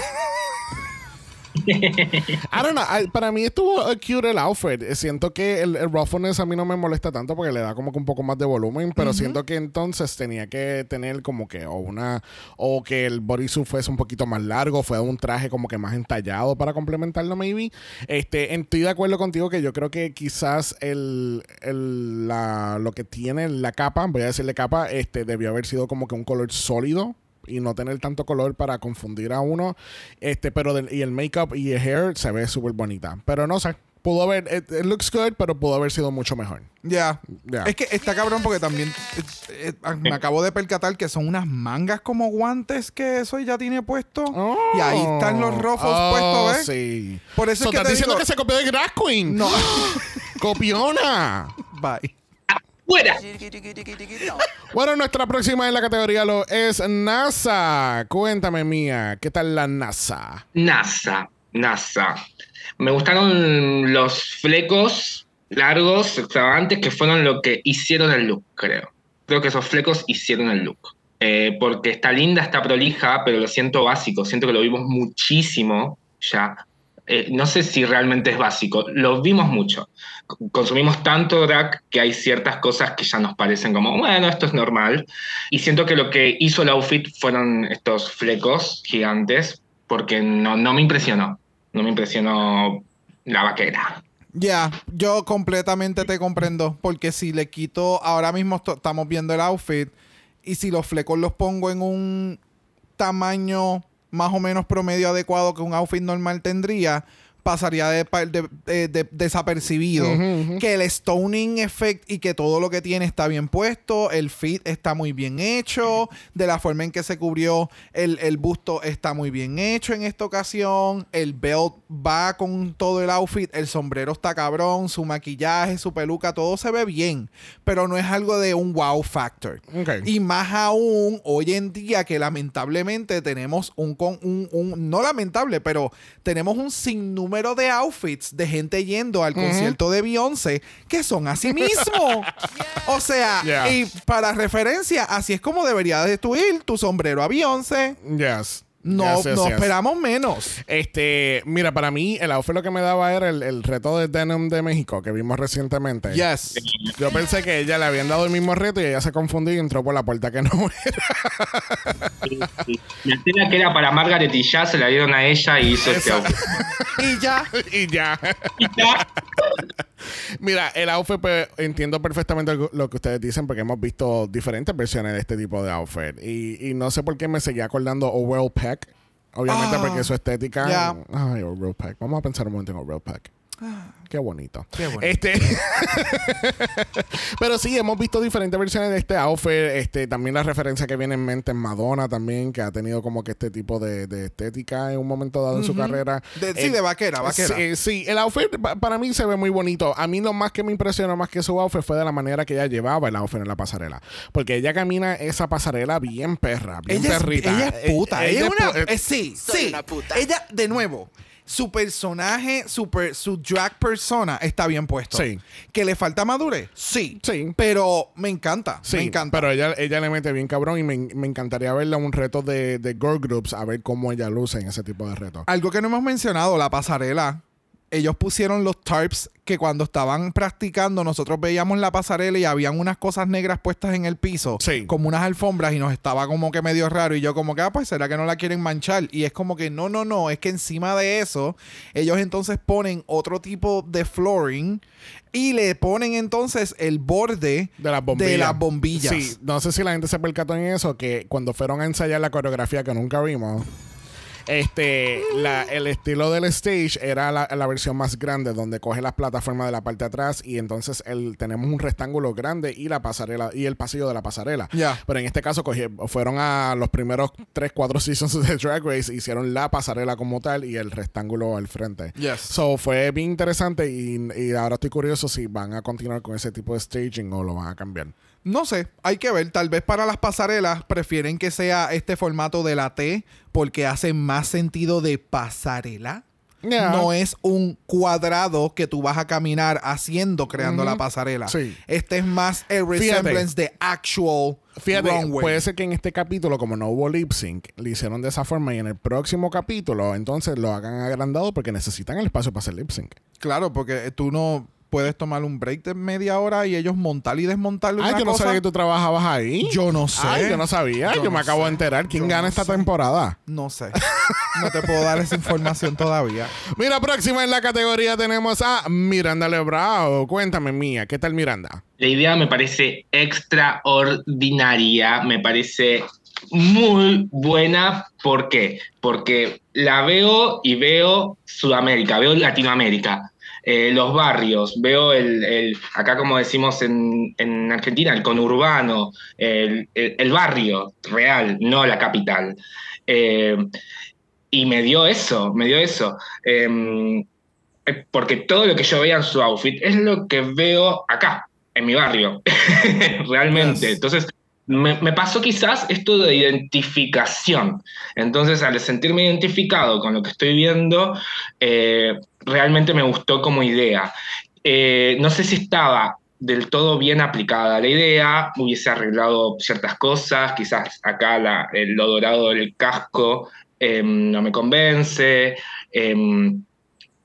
I don't know. I- para mí estuvo cute el outfit. Siento que el, el roughness a mí no me molesta tanto porque le da como que un poco más de volumen, pero siento que entonces tenía que tener como que o una o que el bodysuit fuese un poquito más largo, fue un traje como que más entallado para complementarlo maybe. Este, estoy de acuerdo contigo que yo creo que quizás el, el- la, lo que tiene la capa, voy a decirle capa, este debió haber sido como que un color sólido y no tener tanto color para confundir a uno. Este, pero del- y el makeup y el hair se ve súper bonita. Pero no sé, pudo haber, it, it looks good, pero pudo haber sido mucho mejor. Ya. Ya. Es que está cabrón porque también ah, me acabo de percatar que son unas mangas como guantes que eso ya tiene puesto. Y ahí están los ruffles Oh, puestos, ¿ves? Sí. Por eso So, es que estás te diciendo digo- que se copió de Drag Queen. No. Copiona. Bye. ¡Fuera! Bueno, nuestra próxima en la categoría lo es NASA. Cuéntame, mía, ¿qué tal la NASA? NASA, NASA. Me gustaron los flecos largos, extravagantes, que fueron lo que hicieron el look, creo. Creo que esos flecos hicieron el look. Eh, porque está linda, está prolija, pero lo siento básico. Siento que lo vimos muchísimo ya. Eh, no sé si realmente es básico. Lo vimos mucho. Consumimos tanto drag que hay ciertas cosas que ya nos parecen como, bueno, esto es normal. Y siento que lo que hizo el outfit fueron estos flecos gigantes, porque no, no me impresionó. No me impresionó la vaquera. Ya, yo completamente te comprendo. Porque si le quito, ahora mismo estamos viendo el outfit. Y si los flecos los pongo en un tamaño más o menos promedio adecuado que un outfit normal tendría, pasaría de, de- desapercibido. Que el stoning effect y que todo lo que tiene está bien puesto, el fit está muy bien hecho, de la forma en que se cubrió el, el busto está muy bien hecho en esta ocasión, el belt va con todo el outfit, el sombrero está cabrón, su maquillaje, su peluca, todo se ve bien, pero no es algo de un wow factor. Ok. Y más aún hoy en día que lamentablemente tenemos un, con, un, un- no lamentable, pero tenemos un sinnúmero de outfits de gente yendo al concierto de Beyoncé que son así mismo. O sea, Yeah. y para referencia, así es como debería de tú ir tu sombrero a Beyoncé. Yes. No, Yes, yes, no yes. esperamos menos. Este, mira, para mí el outfit lo que me daba era el, el reto de Denim de México que vimos recientemente. Yes. Yo pensé que ella le habían dado el mismo reto y ella se confundió y entró por la puerta que no era. Sí. La tela que era para Margaret y ya se la dieron a ella y hizo este outfit. Y ya. y ya. Y ya. Mira, el outfit, pues, entiendo perfectamente lo- que ustedes dicen porque hemos visto diferentes versiones de este tipo de outfit. Y, y no sé por qué me seguía acordando Overall Peck. Obviamente Ah, porque su estética. Ay, Overall Peck. Vamos a pensar un momento en Overall Peck. Qué bonito. Qué bonito. Este. Pero sí, hemos visto diferentes versiones de este outfit. Este, también la referencia que viene en mente en Madonna también, que ha tenido como que este tipo de, de estética en un momento dado en su carrera. De- sí, Eh, de vaquera, vaquera. Sí, sí, el outfit pa- para mí se ve muy bonito. A mí lo más que me impresionó más que su outfit fue de la manera que ella llevaba el outfit en la pasarela. Porque ella camina esa pasarela bien perra, bien Ella es, perrita. ella es puta. Eh, Ella, es una. pu- eh, eh, sí, Soy sí. una puta. Ella, de nuevo. Su personaje, su, per- su drag persona está bien puesto. Sí. ¿Que le falta madurez? Sí. Sí. Pero me encanta. Sí, me encanta. pero ella, ella le mete bien cabrón y me, me encantaría verla un reto de, de girl groups a ver cómo ella luce en ese tipo de retos. Algo que no hemos mencionado, la pasarela. Ellos pusieron los tarps que cuando estaban practicando nosotros veíamos la pasarela y habían unas cosas negras puestas en el piso, Sí. como unas alfombras y nos estaba como que medio raro y yo como que, ah, pues será que no la quieren manchar y es como que no, no, no, es que encima de eso ellos entonces ponen otro tipo de flooring y le ponen entonces el borde De las bombillas. de las bombillas. Sí, no sé si la gente se percató en eso, que cuando fueron a ensayar la coreografía que nunca vimos, este, la- el estilo del stage era la, la versión más grande, donde coge las plataformas de la parte de atrás y entonces el, tenemos un rectángulo grande y la pasarela y el pasillo de la pasarela. Ya. Pero en este caso cogi- fueron a los primeros 3, 4 seasons de Drag Race, hicieron la pasarela como tal y el rectángulo al frente. Yes. So fue bien interesante y, y ahora estoy curioso si van a continuar con ese tipo de staging o lo van a cambiar. No sé, hay que ver. Tal vez para las pasarelas prefieren que sea este formato de la T porque hace más sentido de pasarela. Yeah. No es un cuadrado que tú vas a caminar haciendo, creando la pasarela. Sí. Este es más el Fíjate. resemblance de actual Fíjate, runway. puede ser que en este capítulo, como no hubo lip sync, lo hicieron de esa forma y en el próximo capítulo, entonces lo hagan agrandado porque necesitan el espacio para hacer lip sync. Claro, porque tú no puedes tomar un break de media hora y ellos montar y desmontar Ay, una yo no cosa. sabía que tú trabajabas ahí. Yo no sé. Ay, yo no sabía. Yo, Yo me acabo sé. de enterar. ¿Quién Yo gana no esta sé. temporada? No sé. No te puedo dar esa información todavía. Mira, próxima en la categoría tenemos a Miranda Lebrao. Cuéntame, Mía, ¿qué tal Miranda? La idea me parece extraordinaria, me parece muy buena. ¿Por qué? Porque la veo y veo Sudamérica, veo Latinoamérica. Eh, los barrios, veo el, el- acá como decimos en, en Argentina, el conurbano, el, el- el barrio real, no la capital. Eh, y me dio eso, me dio eso. Em, eh, porque todo lo que yo veía en su outfit es lo que veo acá, en mi barrio, realmente. Entonces, me, pasó quizás esto de identificación. Entonces, al sentirme identificado con lo que estoy viendo, eh, realmente me gustó como idea. Eh, no sé si estaba del todo bien aplicada la idea, hubiese arreglado ciertas cosas, quizás acá el- lo dorado del casco eh, no me convence, eh,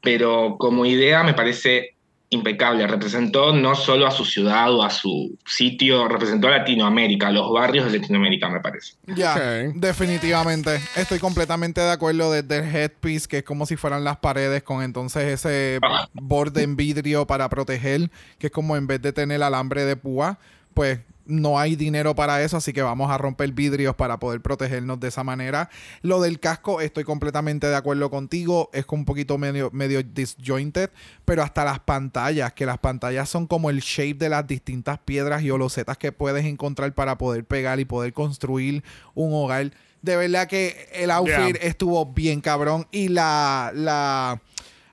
pero como idea me parece impecable. Representó no solo a su ciudad o a su sitio, representó a Latinoamérica, a los barrios de Latinoamérica, me parece. Ya, definitivamente. Estoy completamente de acuerdo desde el headpiece, que es como si fueran las paredes con entonces ese Ah. borde en vidrio para proteger, que es como en vez de tener alambre de púa, pues no hay dinero para eso, así que vamos a romper vidrios para poder protegernos de esa manera. Lo del casco, estoy completamente de acuerdo contigo, es un poquito medio, medio disjointed, pero hasta las pantallas, que las pantallas son como el shape de las distintas piedras y olosetas que puedes encontrar para poder pegar y poder construir un hogar. De verdad que el outfit Yeah. estuvo bien cabrón y la... la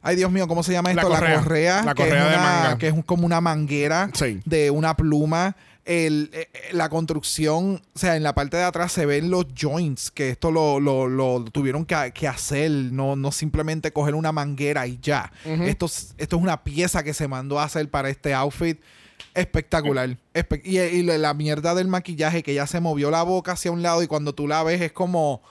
Ay, Dios mío, ¿cómo se llama La esto? correa. La correa. La que es correa de manga. Que es como una manguera Sí. de una pluma. El, eh, eh, la construcción, o sea, en la parte de atrás se ven los joints, que esto lo, lo- lo tuvieron que, que hacer, no, no simplemente coger una manguera y ya. esto, es- esto es una pieza que se mandó a hacer para este outfit. Espectacular. Espe- y, y la mierda del maquillaje, que ya se movió la boca hacia un lado y cuando tú la ves es como...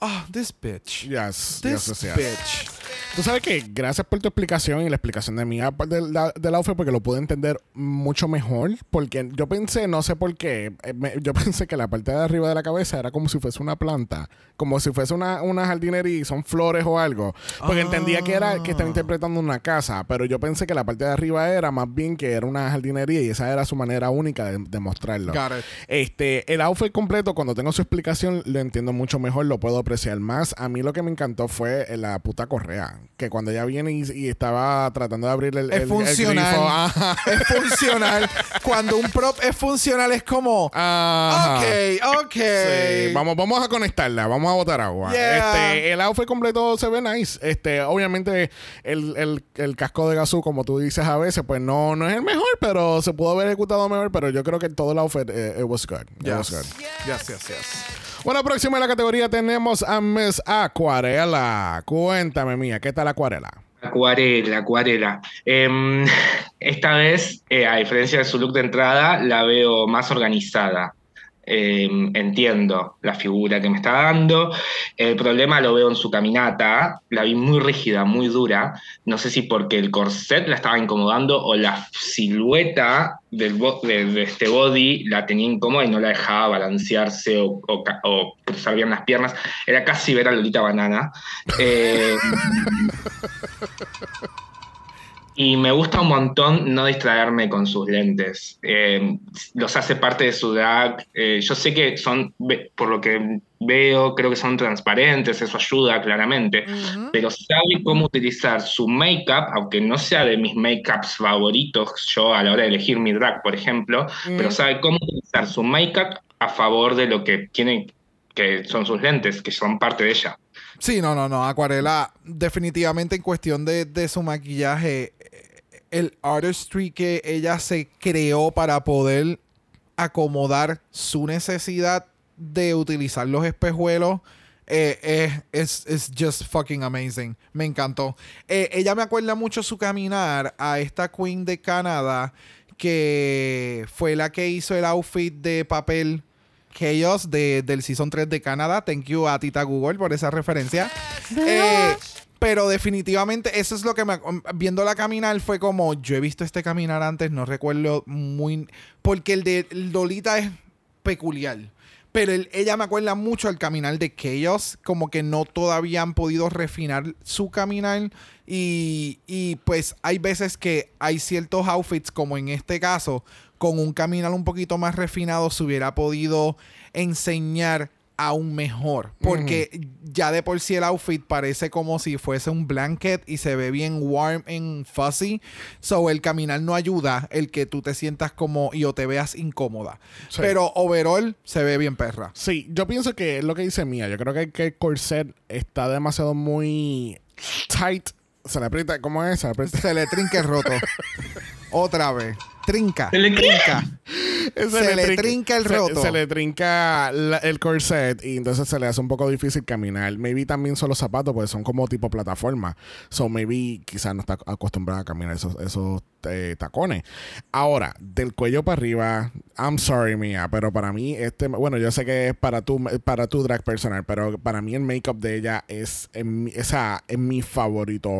Ah, this bitch. Yes, This yes, yes, yes. bitch. Tú sabes que gracias por tu explicación y la explicación de mi del, del outfit porque lo pude entender mucho mejor. Porque yo pensé, no sé por qué, eh, me- yo pensé que la parte de arriba de la cabeza era como si fuese una planta, como si fuese una, una jardinería y son flores o algo. Porque entendía que era que estaba interpretando una casa, pero yo pensé que la parte de arriba era más bien que era una jardinería y esa era su manera única de, de mostrarlo. Este, el outfit completo, cuando tengo su explicación, lo entiendo mucho mejor, lo puedo apreciar más. A mí lo que me encantó fue la puta correa. Que cuando ella viene y, y estaba tratando de abrir el, Es el- el funcional. grifo, ajá. Es funcional. Cuando un prop es funcional es como... Ajá. Ok, ok. Sí, vamos, vamos a conectarla, vamos a botar agua. Yeah. Este, el outfit completo se ve nice. Este, obviamente, el, el- el casco de Gazoo, como tú dices a veces, pues no, no es el mejor, pero se pudo haber ejecutado mejor. Pero yo creo que todo el outfit, eh, it was good. It was Yes. good. Yes, yes, yes. Bueno, próxima en la categoría tenemos a Miss Acuarela. Cuéntame, mía, ¿qué tal Acuarela? Acuarela, acuarela. Em, esta vez, eh, a diferencia de su look de entrada, la veo más organizada. Em, entiendo la figura que me está dando. El problema lo veo en su caminata. La vi muy rígida, muy dura. No sé si porque el corset la estaba incomodando o la silueta del de, de este body la tenía incómoda y no la dejaba balancearse o, o o cruzar bien las piernas. Era casi ver a Lolita Banana. Eh, y me gusta un montón no distraerme con sus lentes. Eh, los hace parte de su drag. Eh, yo sé que son, por lo que veo, creo que son transparentes, eso ayuda claramente. Pero sabe cómo utilizar su make-up, aunque no sea de mis make-ups favoritos yo a la hora de elegir mi drag, por ejemplo, pero sabe cómo utilizar su make-up a favor de lo que tiene, que son sus lentes, que son parte de ella. Sí, no, no, no. Acuarela, definitivamente en cuestión de, de su maquillaje, eh, el artistry que ella se creó para poder acomodar su necesidad de utilizar los espejuelos. eh, eh, es, es just fucking amazing. Me encantó. Eh, ella me acuerda mucho su caminar a esta queen de Canadá que fue la que hizo el outfit de papel Chaos de, del Season 3 de Canadá. Thank you a Tita Google por esa referencia. Eh, pero definitivamente eso es lo que me... Viéndola caminar fue como... Yo he visto este caminar antes, no recuerdo muy... Porque el de Lolita es peculiar. Pero el- ella me acuerda mucho al caminar de Chaos. Como que no todavía han podido refinar su caminar. Y, y pues hay veces que hay ciertos outfits, como en este caso, con un caminar un poquito más refinado se hubiera podido enseñar aún mejor. Porque ya de por sí el outfit parece como si fuese un blanket y se ve bien warm and fuzzy. So el caminar no ayuda el que tú te sientas como y o te veas incómoda. Sí. Pero overall se ve bien perra. Sí, yo pienso que es lo que dice Mía. Yo creo que, que el corset está demasiado muy tight. Se le aprieta, ¿cómo es? Se le aprieta. Se le trinca el roto. Otra vez. Trinca. ¿Se le trinca. Se le trinca el se- roto. Se, le trinca la- el corset y entonces se le hace un poco difícil caminar. Maybe también son los zapatos, porque son como tipo plataforma. So maybe quizás no está acostumbrada a caminar esos, esos eh, tacones. Ahora, del cuello para arriba, I'm sorry, mía, pero para mí, este, bueno, yo sé que es para tu, para tu drag personal, pero para mí el make-up de ella es, en mi- esa, es mi favorito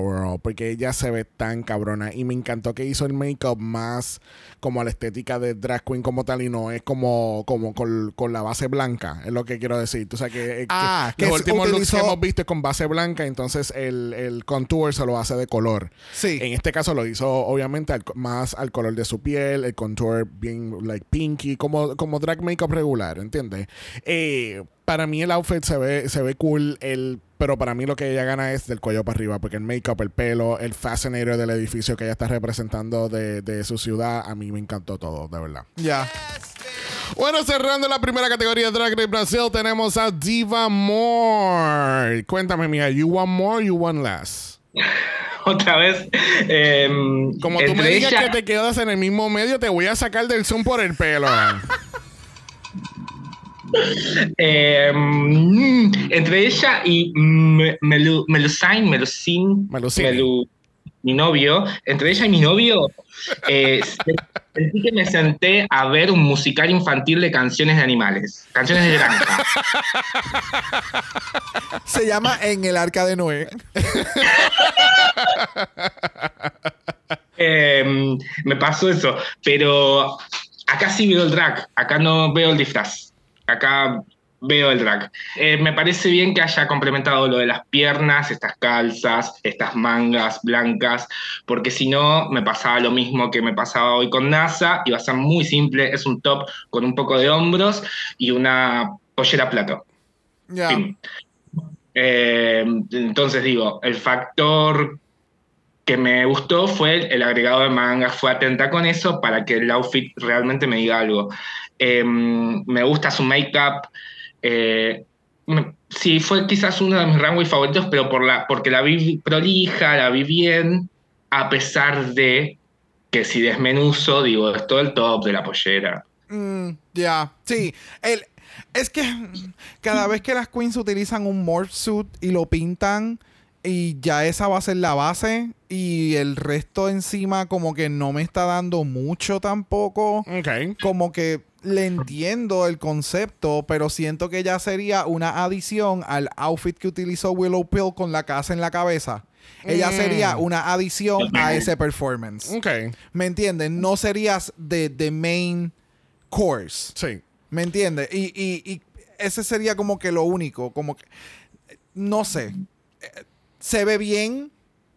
porque ella se ve tan cabrona y me encantó que hizo el make-up más como a la estética de drag queen como tal y no es como, como con, con la base blanca, es lo que quiero decir. Tú sabes que, que Ah, que los looks que hemos visto es con base blanca, entonces el, el contour se lo hace de color. Sí. En este caso lo hizo obviamente al- más al color de su piel, el contour bien like pinky, como, como drag makeup regular, ¿entiendes? Eh, para mí el outfit se ve, se ve cool, el, pero para mí lo que ella gana es del cuello para arriba, porque el makeup, el pelo, el fascinator del edificio que ella está representando de, de su ciudad, a mí me encantó todo, de verdad. Ya. Bueno, cerrando la primera categoría de Drag Race Brasil, tenemos a Diva More. Cuéntame, mía, ¿you want more you want less? Otra vez. em, Como tú me digas ella- que te quedas en el mismo medio, te voy a sacar del Zoom por el pelo. Eh, mm, entre ella y Me- Melu- Melusine, Melusine, Melusine. Mi novio, entre ella y mi novio, eh, sentí que me senté a ver un musical infantil de canciones de animales, canciones de granja. Se llama En el Arca de Noé. Eh, me pasó eso, pero acá sí veo el drag, acá no veo el disfraz, acá veo el drag. Eh, me parece bien que haya complementado lo de las piernas, estas calzas, estas mangas blancas, porque si no me pasaba lo mismo que me pasaba hoy con NASA, iba a ser muy simple, es un top con un poco de hombros y una pollera plato. Eh, entonces digo, el factor que me gustó fue el, el agregado de mangas, fue atenta con eso para que el outfit realmente me diga algo. Eh, me gusta su make-up. Eh, sí, fue quizás uno de mis runway favoritos, pero por la, porque la vi prolija, la vi bien, a pesar de que si desmenuzo, digo, es todo el top de la pollera. Mm, ya, sí. El, es que cada vez que las queens utilizan un morph suit y lo pintan y ya esa va a ser la base y el resto encima como que no me está dando mucho tampoco. Ok. Como que le entiendo el concepto, pero siento que ya sería una adición al outfit que utilizó Willow Pill con la casa en la cabeza. Ella Mm. sería una adición a ese performance. Ok. ¿Me entiendes? No serías de the main course. Sí. ¿Me entiendes? Y, y- y ese sería como que lo único. Como que. No sé. Eh, Se ve bien,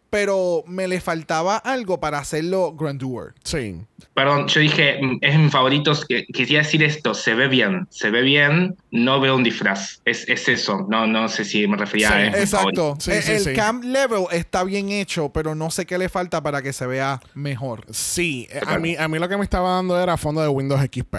pero me le faltaba algo para hacerlo grandeur. Sí. Perdón, yo dije, es mi favorito, quería decir esto, se ve bien, se ve bien, no veo un disfraz, es, es eso, no, no sé si me refería Sí, a es. Exacto. Sí, el sí, el sí. camp level está bien hecho, pero no sé qué le falta para que se vea mejor. Sí. eh, A mí, a mí lo que me estaba dando era fondo de Windows XP.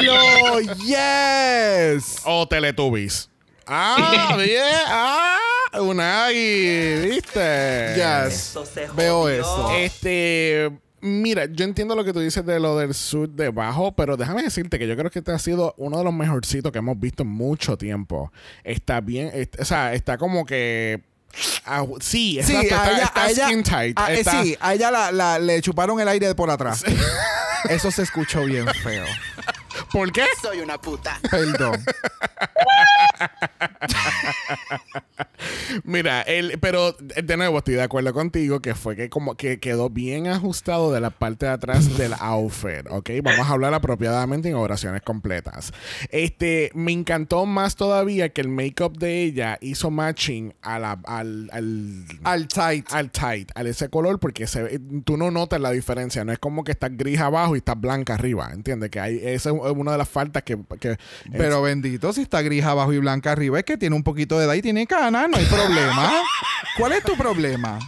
¡Diablo! ¡Yes! O Teletubbies. Ah, bien. Ah, Unagi, ¿viste? Yes. Veo eso. Este, mira, yo entiendo lo que tú dices de lo del suit debajo, pero déjame decirte que yo creo que este ha sido uno de los mejorcitos que hemos visto en mucho tiempo. Está bien, est- o sea, está como que ah, sí, Sí, exacto, a está, ella, está a ella- skin tight. a- eh, está- sí, a ella la- la- le chuparon el aire por atrás. Eso se escuchó bien feo. ¿Por qué? Soy una puta. Perdón. Mira, el, pero de nuevo estoy de acuerdo contigo que fue que como que quedó bien ajustado de la parte de atrás del outfit, ¿ok? Vamos a hablar apropiadamente en oraciones completas. Este, me encantó más todavía que el make-up de ella hizo matching a la, al, al, Al tight. al tight, al ese color, porque se tú no notas la diferencia. No es como que está gris abajo y está blanca arriba, ¿entiendes? Que hay, esa es una de las faltas que... que Pero bendito, si está gris abajo y blanca arriba, es que tiene un poquito de edad tiene cana, no hay problema. ¿Cuál es tu problema?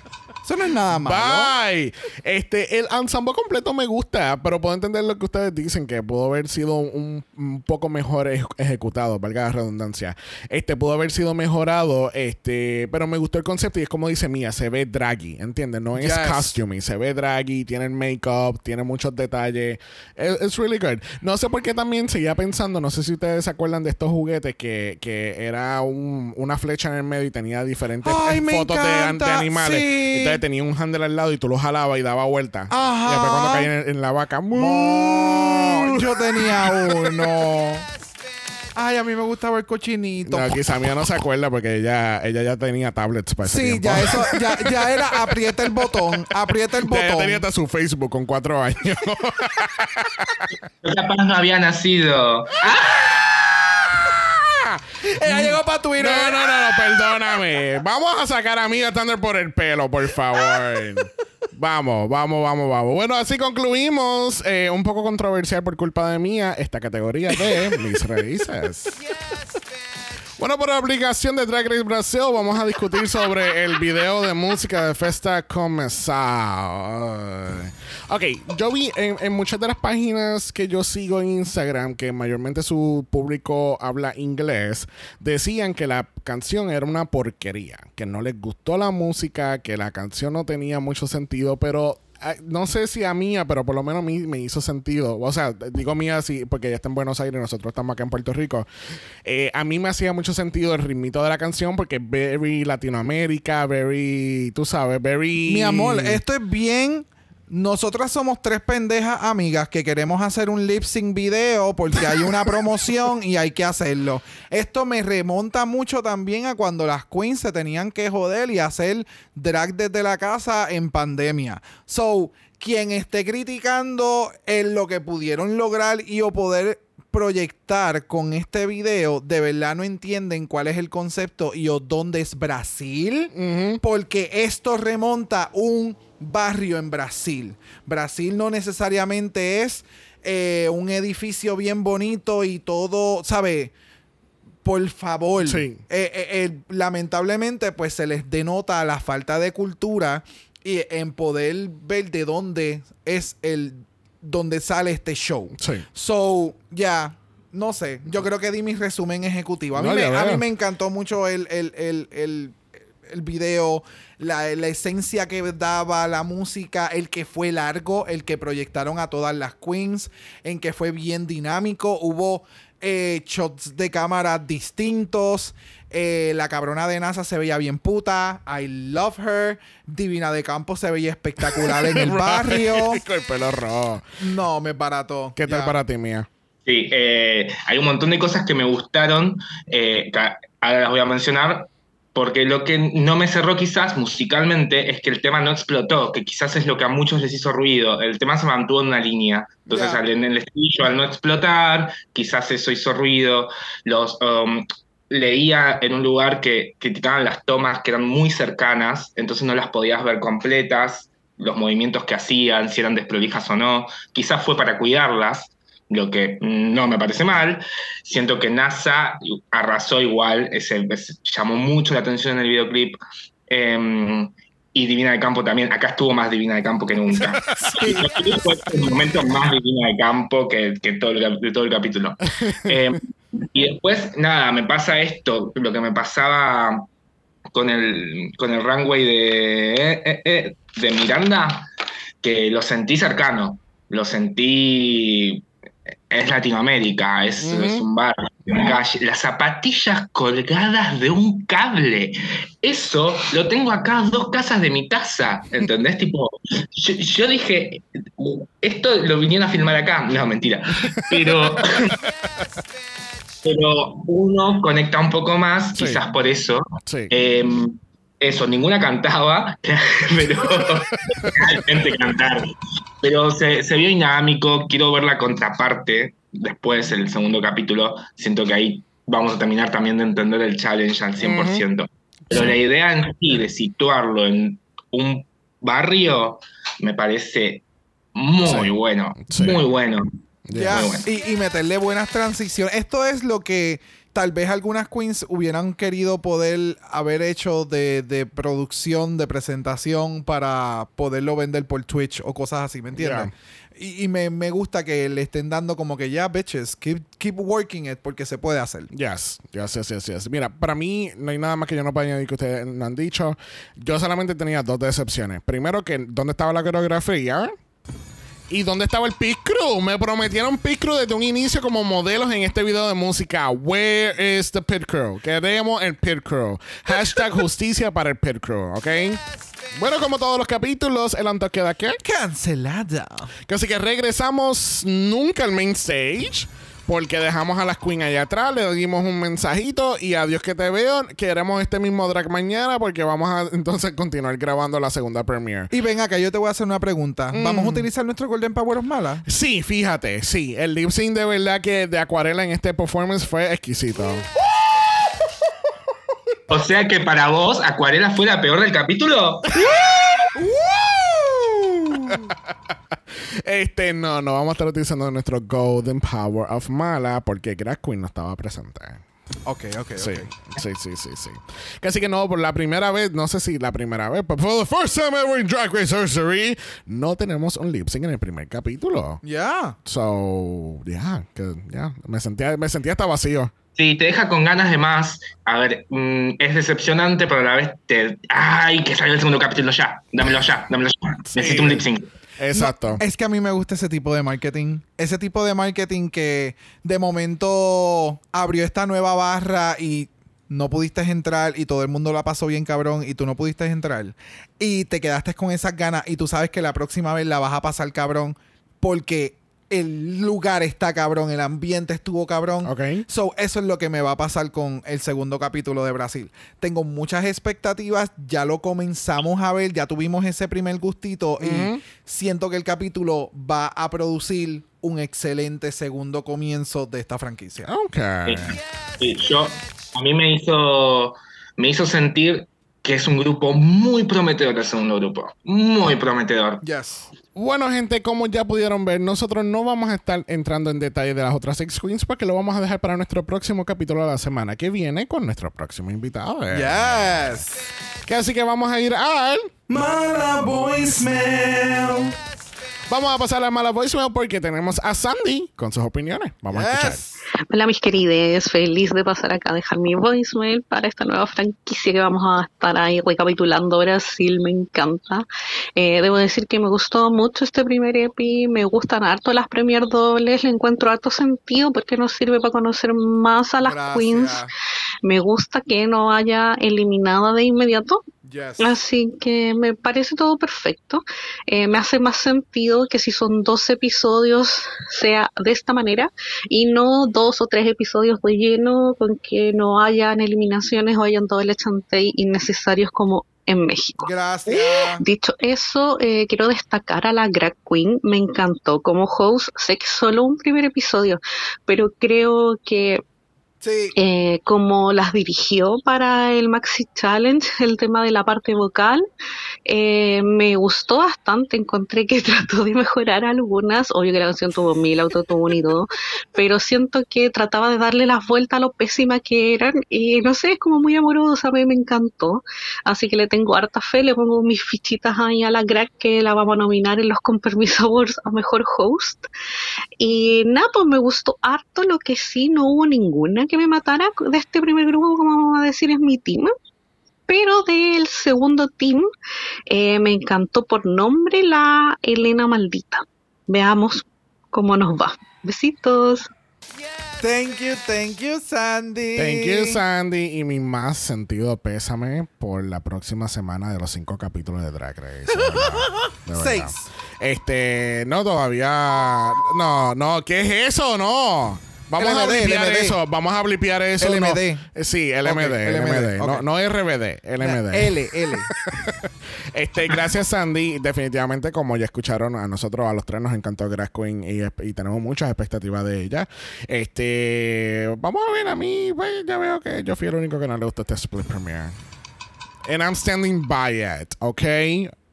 Eso no es nada malo. Bye. Este, el ensemble completo me gusta, pero puedo entender lo que ustedes dicen, que pudo haber sido un, un poco mejor ej- ejecutado, valga la redundancia. Este, pudo haber sido mejorado, este, pero me gustó el concepto y es como dice Mía, se ve draggy, ¿entiendes? No es Yes. costuming, se ve draggy, tiene el make-up, tiene muchos detalles. Es really good. No sé por qué también seguía pensando, no sé si ustedes se acuerdan de estos juguetes que, que era un- una flecha en el medio y tenía diferentes Ay, fotos de, de animales. sí. Entonces tenía un handle al lado y tú lo jalabas y daba vuelta. Ajá. Y después cuando caía en, en la vaca. Yo tenía uno. Ay, a mí me gusta ver cochinito. No, quizá mía no se acuerda porque ella, ella ya tenía tablets para ese Sí, tiempo. ya eso, ya, ya era aprieta el botón, aprieta el Ya ella botón. tenía hasta su Facebook con cuatro años. Yo capaz no había nacido. Ella llegó para Twitter. No, no, no, no, perdóname. Vamos a sacar a Mia Thunder por el pelo, por favor. Vamos, vamos, vamos, vamos. Bueno, así concluimos. eh, un poco controversial por culpa de Mía esta categoría de mis raíces. Bueno, por aplicación de Drag Race Brasil vamos a discutir sobre el video de música de Festa Comenzar. Ok, yo vi en, en muchas de las páginas que yo sigo en Instagram, que mayormente su público habla inglés, decían que la canción era una porquería, que no les gustó la música, que la canción no tenía mucho sentido, pero no sé si a mía, pero por lo menos a mí me hizo sentido. O sea, digo mía sí, porque ella está en Buenos Aires y nosotros estamos acá en Puerto Rico. Eh, a mí me hacía mucho sentido el ritmito de la canción porque es very Latinoamérica, very, tú sabes, very... Mi amor, esto es bien. Nosotras somos tres pendejas amigas que queremos hacer un lip sync video porque hay una promoción y hay que hacerlo. Esto me remonta mucho también a cuando las queens se tenían que joder y hacer drag desde la casa en pandemia. So, quien esté criticando en lo que pudieron lograr y o poder proyectar con este video, de verdad no entienden cuál es el concepto y o dónde es Brasil, porque esto remonta un barrio en Brasil. Brasil no necesariamente es eh, un edificio bien bonito y todo, ¿sabe? Por favor. Sí. Eh, eh, lamentablemente, pues se les denota la falta de cultura y en poder ver de dónde es el donde sale este show. Sí. So, ya, no sé. Yo creo que di mi resumen ejecutivo. A mí, No, me, a mí me encantó mucho el, el, el, el, el video, la, la esencia que daba la música, el que fue largo, el que proyectaron a todas las queens, en que fue bien dinámico. Hubo eh, shots de cámara distintos. Eh, la cabrona de NASA se veía bien puta. I love her. Divina de Campo se veía espectacular en el barrio. Con el pelo rojo. No, me barató. ¿Qué tal Ya. para ti, mía? Sí, eh, hay un montón de cosas que me gustaron, eh, que ahora las voy a mencionar, porque lo que no me cerró quizás musicalmente es que el tema no explotó, que quizás es lo que a muchos les hizo ruido. El tema se mantuvo en una línea. Entonces, al, en el estribillo, al no explotar, quizás eso hizo ruido. Los, um, leía en un lugar que criticaban las tomas que eran muy cercanas, entonces no las podías ver completas, los movimientos que hacían, si eran desprolijas o no. Quizás fue para cuidarlas, lo que no me parece mal. Siento que NASA arrasó igual, ese, ese- llamó mucho la atención en el videoclip. Eh, y Divina de Campo también. Acá estuvo más Divina de Campo que nunca. Fue el momento más Divina de Campo que, que todo, el, de todo el capítulo. Eh, y después, nada, me pasa esto, lo que me pasaba con el, con el runway de, eh, eh, eh, de Miranda, que lo sentí cercano, lo sentí es Latinoamérica, es, Ujú. es un bar, una calle. Las zapatillas colgadas de un cable. Eso lo tengo acá a dos casas de mi casa, ¿entendés? tipo, yo, yo dije, "Uh, esto lo vinieron a filmar acá. No, mentira. Pero, pero uno conecta un poco más, Sí. quizás por eso. Sí. Eh, eso, ninguna cantaba, pero realmente cantar. Pero se, se vio dinámico, quiero ver la contraparte después, el segundo capítulo. Siento que ahí vamos a terminar también de entender el challenge al 100%. Pero Sí. la idea en sí de situarlo en un barrio me parece muy Sí. bueno, Sí. muy bueno. Ya, Muy bueno. y, y meterle buenas transiciones. Esto es lo que tal vez algunas queens hubieran querido poder haber hecho de, de producción, de presentación para poderlo vender por Twitch o cosas así, ¿me entiendes? Y, y me, me gusta que le estén dando como que ya, bitches, keep, keep working it porque se puede hacer. Yes, yes, yes, yes, yes. Mira, para mí no hay nada más que yo no pueda añadir que ustedes no han dicho. Yo solamente tenía dos decepciones. Primero, que dónde estaba la coreografía y dónde estaba el pit crew. Me prometieron pit crew desde un inicio como modelos en este video de música. Where is the pit crew? Queremos el pit crew. Hashtag justicia para el pit crew, ¿ok? Bueno, como todos los capítulos, el antes queda que. Cancelada. Así que regresamos nunca al main stage. Porque dejamos a las queen allá atrás, le dimos un mensajito y adiós que te veo. Queremos este mismo drag mañana porque vamos a entonces continuar grabando la segunda premiere. Y ven acá, yo te voy a hacer una pregunta. Mm. ¿Vamos a utilizar nuestro Golden Power of Mala? Sí, fíjate, sí, el lip sync de verdad que de acuarela en este performance fue exquisito. O sea que para vos, Acuarela fue la peor del capítulo. Este, no, no vamos a estar utilizando nuestro Golden Power of Mala porque Drag Queen no estaba presente. Ok, ok, Sí, ok. sí, sí, sí, sí. Casi que no, por la primera vez, no sé si la primera vez, pero for the first time ever in Drag Race History, no tenemos un lip sync en el primer capítulo. Ya. So, yeah, que, yeah, me sentía, me sentía hasta vacío. Sí, te deja con ganas de más. A ver, mm, es decepcionante, pero a la vez te. ¡Ay, que salga el segundo capítulo ya! Dámelo ya, dámelo ya. Necesito un lip sync. Exacto. Es que a mí me gusta ese tipo de marketing. Ese tipo de marketing que de momento abrió esta nueva barra y no pudiste entrar y todo el mundo la pasó bien cabrón y tú no pudiste entrar y te quedaste con esas ganas y tú sabes que la próxima vez la vas a pasar cabrón porque el lugar está cabrón, el ambiente estuvo cabrón. Ok. So, eso es lo que me va a pasar con el segundo capítulo de Brasil. Tengo muchas expectativas, ya lo comenzamos a ver, ya tuvimos ese primer gustito y siento que el capítulo va a producir un excelente segundo comienzo de esta franquicia. Ok. Sí, yo, a mí me hizo, me hizo sentir que es un grupo muy prometedor el segundo grupo. Muy prometedor. Yes. Bueno, gente, como ya pudieron ver, nosotros no vamos a estar entrando en detalle de las otras Six Queens porque lo vamos a dejar para nuestro próximo capítulo de la semana que viene con nuestro próximo invitado. eh. Yes. Que así que vamos a ir al. Mala voicemail. Vamos a pasar a la mala voicemail porque tenemos a Sandy con sus opiniones. Vamos a escuchar. Hola mis querides, feliz de pasar acá a dejar mi voicemail para esta nueva franquicia que vamos a estar ahí recapitulando Brasil, me encanta. Eh, debo decir que me gustó mucho este primer EPI, me gustan harto las premier dobles, le encuentro harto sentido porque nos sirve para conocer más a las Gracias. queens. Me gusta que no haya eliminada de inmediato, Yes. Así que me parece todo perfecto. Eh, me hace más sentido que si son dos episodios sea de esta manera y no dos o tres episodios de lleno con que no hayan eliminaciones o hayan todo el chantey innecesarios como en México. Gracias. Dicho eso, eh, quiero destacar a la Drag Queen. Me encantó como host. Sé que solo un primer episodio, pero creo que Eh, como las dirigió para el Maxi Challenge, el tema de la parte vocal, eh, me gustó bastante. Encontré que trató de mejorar algunas. Obvio que la canción tuvo mil autotune y todo, pero siento que trataba de darle las vueltas a lo pésima que eran. Y no sé, es como muy amorosa, mí me encantó. Así que le tengo harta fe, le pongo mis fichitas ahí a la crack que la vamos a nominar en los Con Permiso Awards a Mejor Host. Y nada, pues me gustó harto. Lo que sí, no hubo ninguna me matara de este primer grupo, como vamos a decir, es mi team. Pero del segundo team eh, me encantó por nombre la Elena Maldita. Veamos cómo nos va. Besitos. Thank you, thank you, Sandy. Thank you, Sandy. Y mi más sentido pésame por la próxima semana de los cinco capítulos de Drag Race. de verdad. De verdad. Seis. Este, no, todavía. No, no, ¿qué es eso? No. Vamos a blipear LMD. eso. Vamos a blipear eso. LMD. Eh, Sí, LMD. LMD. No, no RBD, LMD. L, L. Este, gracias Sandy. Definitivamente, como ya escucharon, a nosotros, a los tres, nos encantó Grass Queen y, y tenemos muchas expectativas de ella. Este, vamos a ver, a mí, pues, ya veo que yo fui el único que no le gustó este split premiere. And I'm standing by it, ¿ok?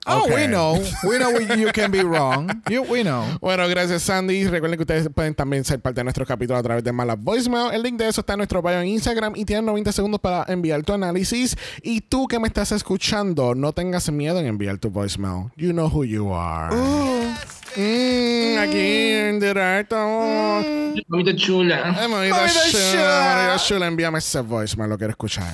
Oh, Ok. we know. We know you can be wrong. You, we know. Bueno, gracias Sandy. Recuerden que ustedes pueden también ser parte de nuestro capítulo a través de Mala Voicemail. El link de eso está en nuestro bio en Instagram y tienen 90 segundos para enviar tu análisis. Y tú que me estás escuchando, no tengas miedo en enviar tu voicemail. You know who you are. Mm, aquí en directo. Mamita chula. Mamita Mamita chula, chula. mamita chula, envíame ese voicemail, lo quiero escuchar.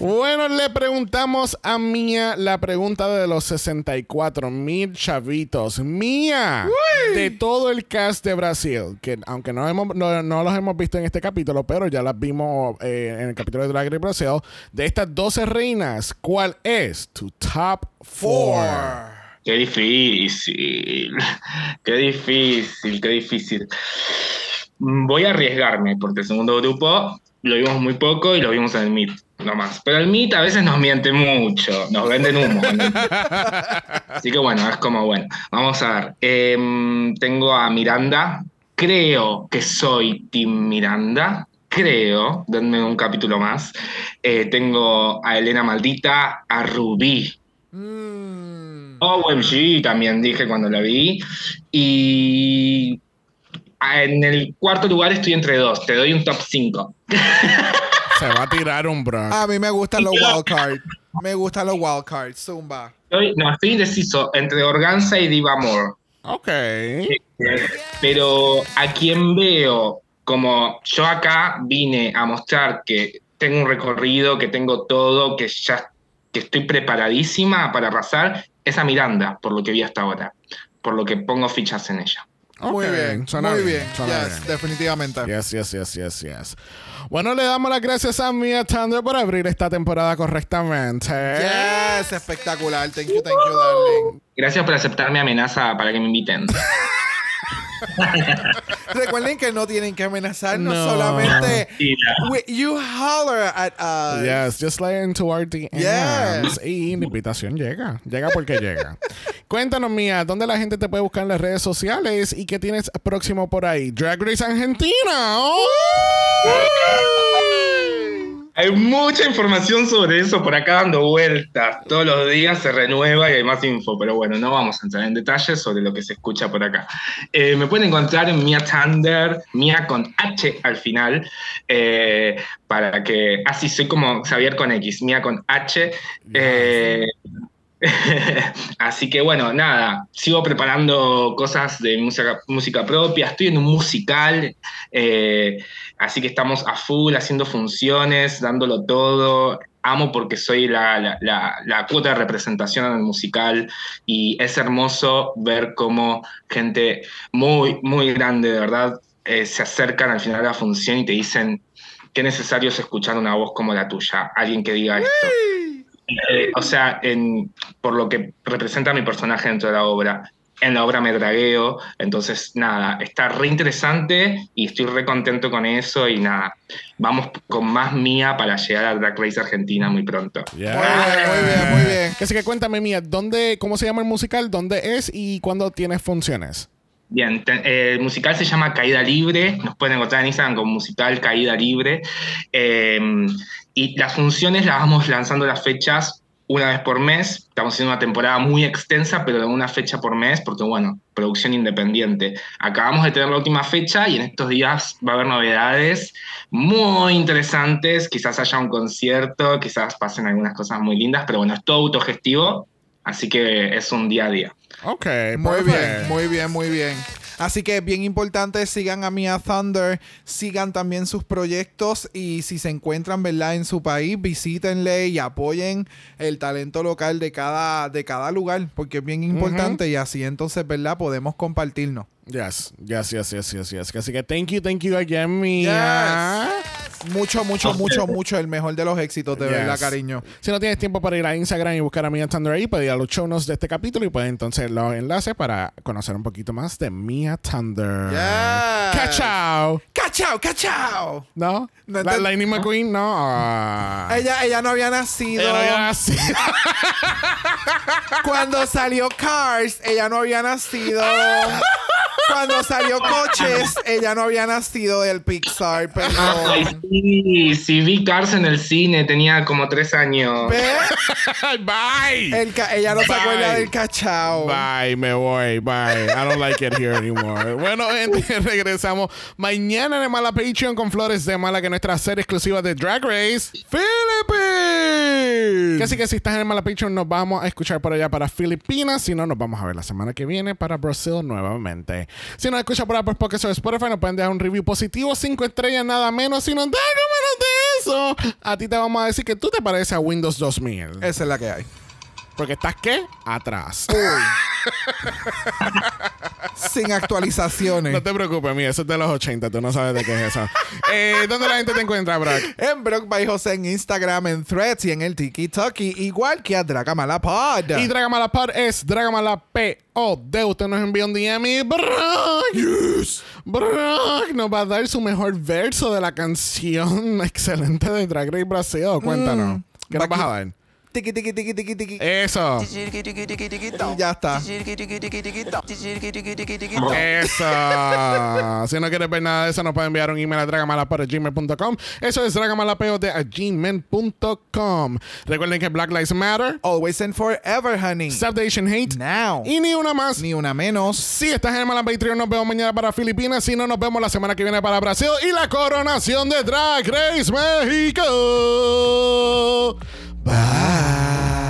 Bueno, le preguntamos a Mía la pregunta de los 64 mil chavitos. Mía, de todo el cast de Brasil, que aunque no, hemos, no, no los hemos visto en este capítulo, pero ya las vimos eh, en el capítulo de Drag Race Brasil, de estas 12 reinas, ¿cuál es tu top 4? Qué difícil. Qué difícil, qué difícil. Voy a arriesgarme porque el segundo grupo lo vimos muy poco y lo vimos en el MIT, nomás. Pero el MIT a veces nos miente mucho, nos venden humo. ¿no? Así que bueno, es como bueno. Vamos a ver. Em, tengo a Miranda. Creo que soy Team Miranda. Creo, denme un capítulo más. Eh, tengo a Elena Maldita, a Rubí, Mm. OMG también dije cuando la vi. Y en el cuarto lugar estoy entre dos. Te doy un top 5. Se va a tirar un bro. A mí me gustan los wildcards. Me gustan los wildcards. Zumba. No, estoy indeciso entre Organza y Diva Moore. Ok. Pero a quien veo como yo acá vine a mostrar que tengo un recorrido, que tengo todo, que ya que estoy preparadísima para arrasar, es a Miranda, por lo que vi hasta ahora, por lo que pongo fichas en ella. Muy Ok, bien, suena muy bien, bien. suena Yes, bien. definitivamente. Yes, yes, yes, yes, yes. Bueno, le damos las gracias a Mia Thunder por abrir esta temporada correctamente. Yes, espectacular. Thank you, thank you, darling. Gracias por aceptar mi amenaza para que me inviten. Recuerden que no tienen que amenazarnos, No. solamente we- you holler at us. Yes, just slide into our DMs. Yes. Y la invitación llega. Llega porque llega. Cuéntanos, Mía, ¿dónde la gente te puede buscar en las redes sociales y qué tienes próximo por ahí? Drag Race Argentina. ¡Oh! Hay mucha información sobre eso por acá dando vueltas. Todos los días se renueva y hay más info, pero bueno, no vamos a entrar en detalles sobre lo que se escucha por acá. Eh, me pueden encontrar en Mia Thunder, Mia con H al final, eh, para que, así soy como Xavier con X, Mia con H. Eh, Así que bueno, nada, sigo preparando cosas de música, propia, estoy en un musical, eh, así que estamos a full haciendo funciones, dándolo todo. Amo porque soy la- la cuota de representación en el musical y es hermoso ver cómo gente muy, muy grande, de verdad, eh, se acercan al final de la función y te dicen qué necesario es escuchar una voz como la tuya, alguien que diga esto. Eh, o sea, en- por lo que representa mi personaje dentro de la obra. En la obra me dragueo, entonces nada, está re interesante y estoy re contento con eso y nada, vamos con más mía para llegar a Drag Race Argentina muy pronto. Yeah. Muy bien, muy bien, muy bien. Así que cuéntame, Mía, ¿dónde, ¿cómo se llama el musical? ¿Dónde es y cuándo tienes funciones? Bien, te- eh, el musical se llama Caída Libre, nos pueden encontrar en Instagram como musical Caída Libre. eh, y las funciones las vamos lanzando las fechas una vez por mes. Estamos haciendo una temporada muy extensa, pero de una fecha por mes, porque bueno, producción independiente. Acabamos de tener la última fecha y en estos días va a haber novedades muy interesantes. Quizás haya un concierto, quizás pasen algunas cosas muy lindas, pero bueno, es todo autogestivo, así que es un día a día. Ok, Muy bien, muy bien, muy bien. Así que bien importante, sigan a Mia Thunder, sigan también sus proyectos y si se encuentran, ¿verdad? En su país, visítenle y apoyen el talento local de cada, de cada lugar, porque es bien importante y así entonces, ¿verdad? Podemos compartirnos. Yes, yes, yes, yes, yes, yes. Así que thank you, thank you again, Mía. Mucho, mucho, mucho, mucho el mejor de los éxitos, de Yes. verdad, cariño. Si no tienes tiempo para ir a Instagram y buscar a Mia Thunder ahí, puedes ir a los show notes de este capítulo y puedes entonces los enlaces para conocer un poquito más de Mia Thunder. Yes. ¡Cachao! ¡Cachao, cachao! ¿No? No La Lightning McQueen, no. Ah. Ella, ella no había nacido. Ella no había nacido. Cuando salió Cars, ella no había nacido. Cuando salió Coches, ella no había nacido del Pixar, Ay, perdón. sí, sí, vi Cars en el cine, tenía como tres años. ¿Ves? Bye. El ella no se Bye. acuerda del cachao. Bye, me voy, bye. I don't like it here anymore. Bueno, gente, regresamos mañana en el Mala Patreon con Flores de Mala, que es nuestra serie exclusiva de Drag Race Philippines. Así que si estás en el Mala Patreon, nos vamos a escuchar por allá para Filipinas. Si no, nos vamos a ver la semana que viene para Brasil nuevamente. Si nos escuchas por Apple Podcasts o Spotify, nos pueden dejar un review positivo, cinco estrellas, nada menos. Si nos da algo menos de eso, a ti te vamos a decir que tú te pareces a Windows 2000. Esa es la que hay. Porque estás, ¿qué? Atrás. Sin actualizaciones. No te preocupes, mía, eso es de los 80, tú no sabes de qué es eso. eh, ¿Dónde la gente te encuentra, Brock? En Brock by José en Instagram, en Threads y en el TikTok, igual que a Dragamalapod. Y Dragamalapod es Dragamalapod. Usted nos envía un DM y Brock, Brock nos va a dar su mejor verso de la canción excelente de Drag Race Brasil. Cuéntanos. ¿Qué nos va vas a dar? Tiki, tiki, tiki, tiki, tiki. Eso. Y ya está. Eso. si no quieres ver nada de eso, nos puede enviar un email a dragamalapod.gmail.com. Eso es dragamalapod.gmail.com. Recuerden que Black Lives Matter, Always and forever, honey. Stop the Asian Hate Now. y ni una más. Ni una menos. Si estás en el Mala Patreon, nos vemos mañana para Filipinas. Si no, nos vemos la semana que viene para Brasil y la coronación de Drag Race México. Bye.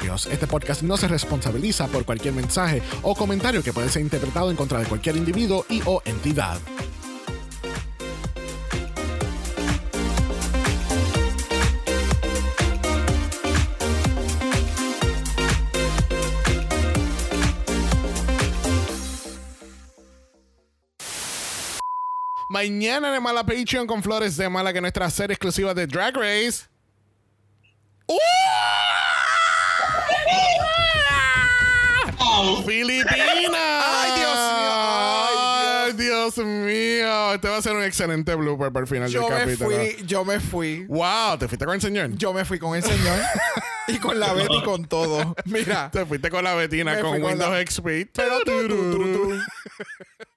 Este podcast no se responsabiliza por cualquier mensaje o comentario que puede ser interpretado en contra de cualquier individuo y o entidad. Mañana de Mala Patreon con Flores de Mala, que es nuestra serie exclusiva de Drag Race. ¡Uh! ¡Filipinas! ¡Ay, Dios mío! ¡Ay, Dios mío! Este va a ser un excelente blooper para el final Yo del me capítulo. fui, yo me fui. ¡Wow! ¿Te fuiste con el señor? Yo me fui con el señor y con la Betty y con todo. Mira. Te fuiste con la Betina Me con con Windows la- XP. Pero tú, tú, tú, tú.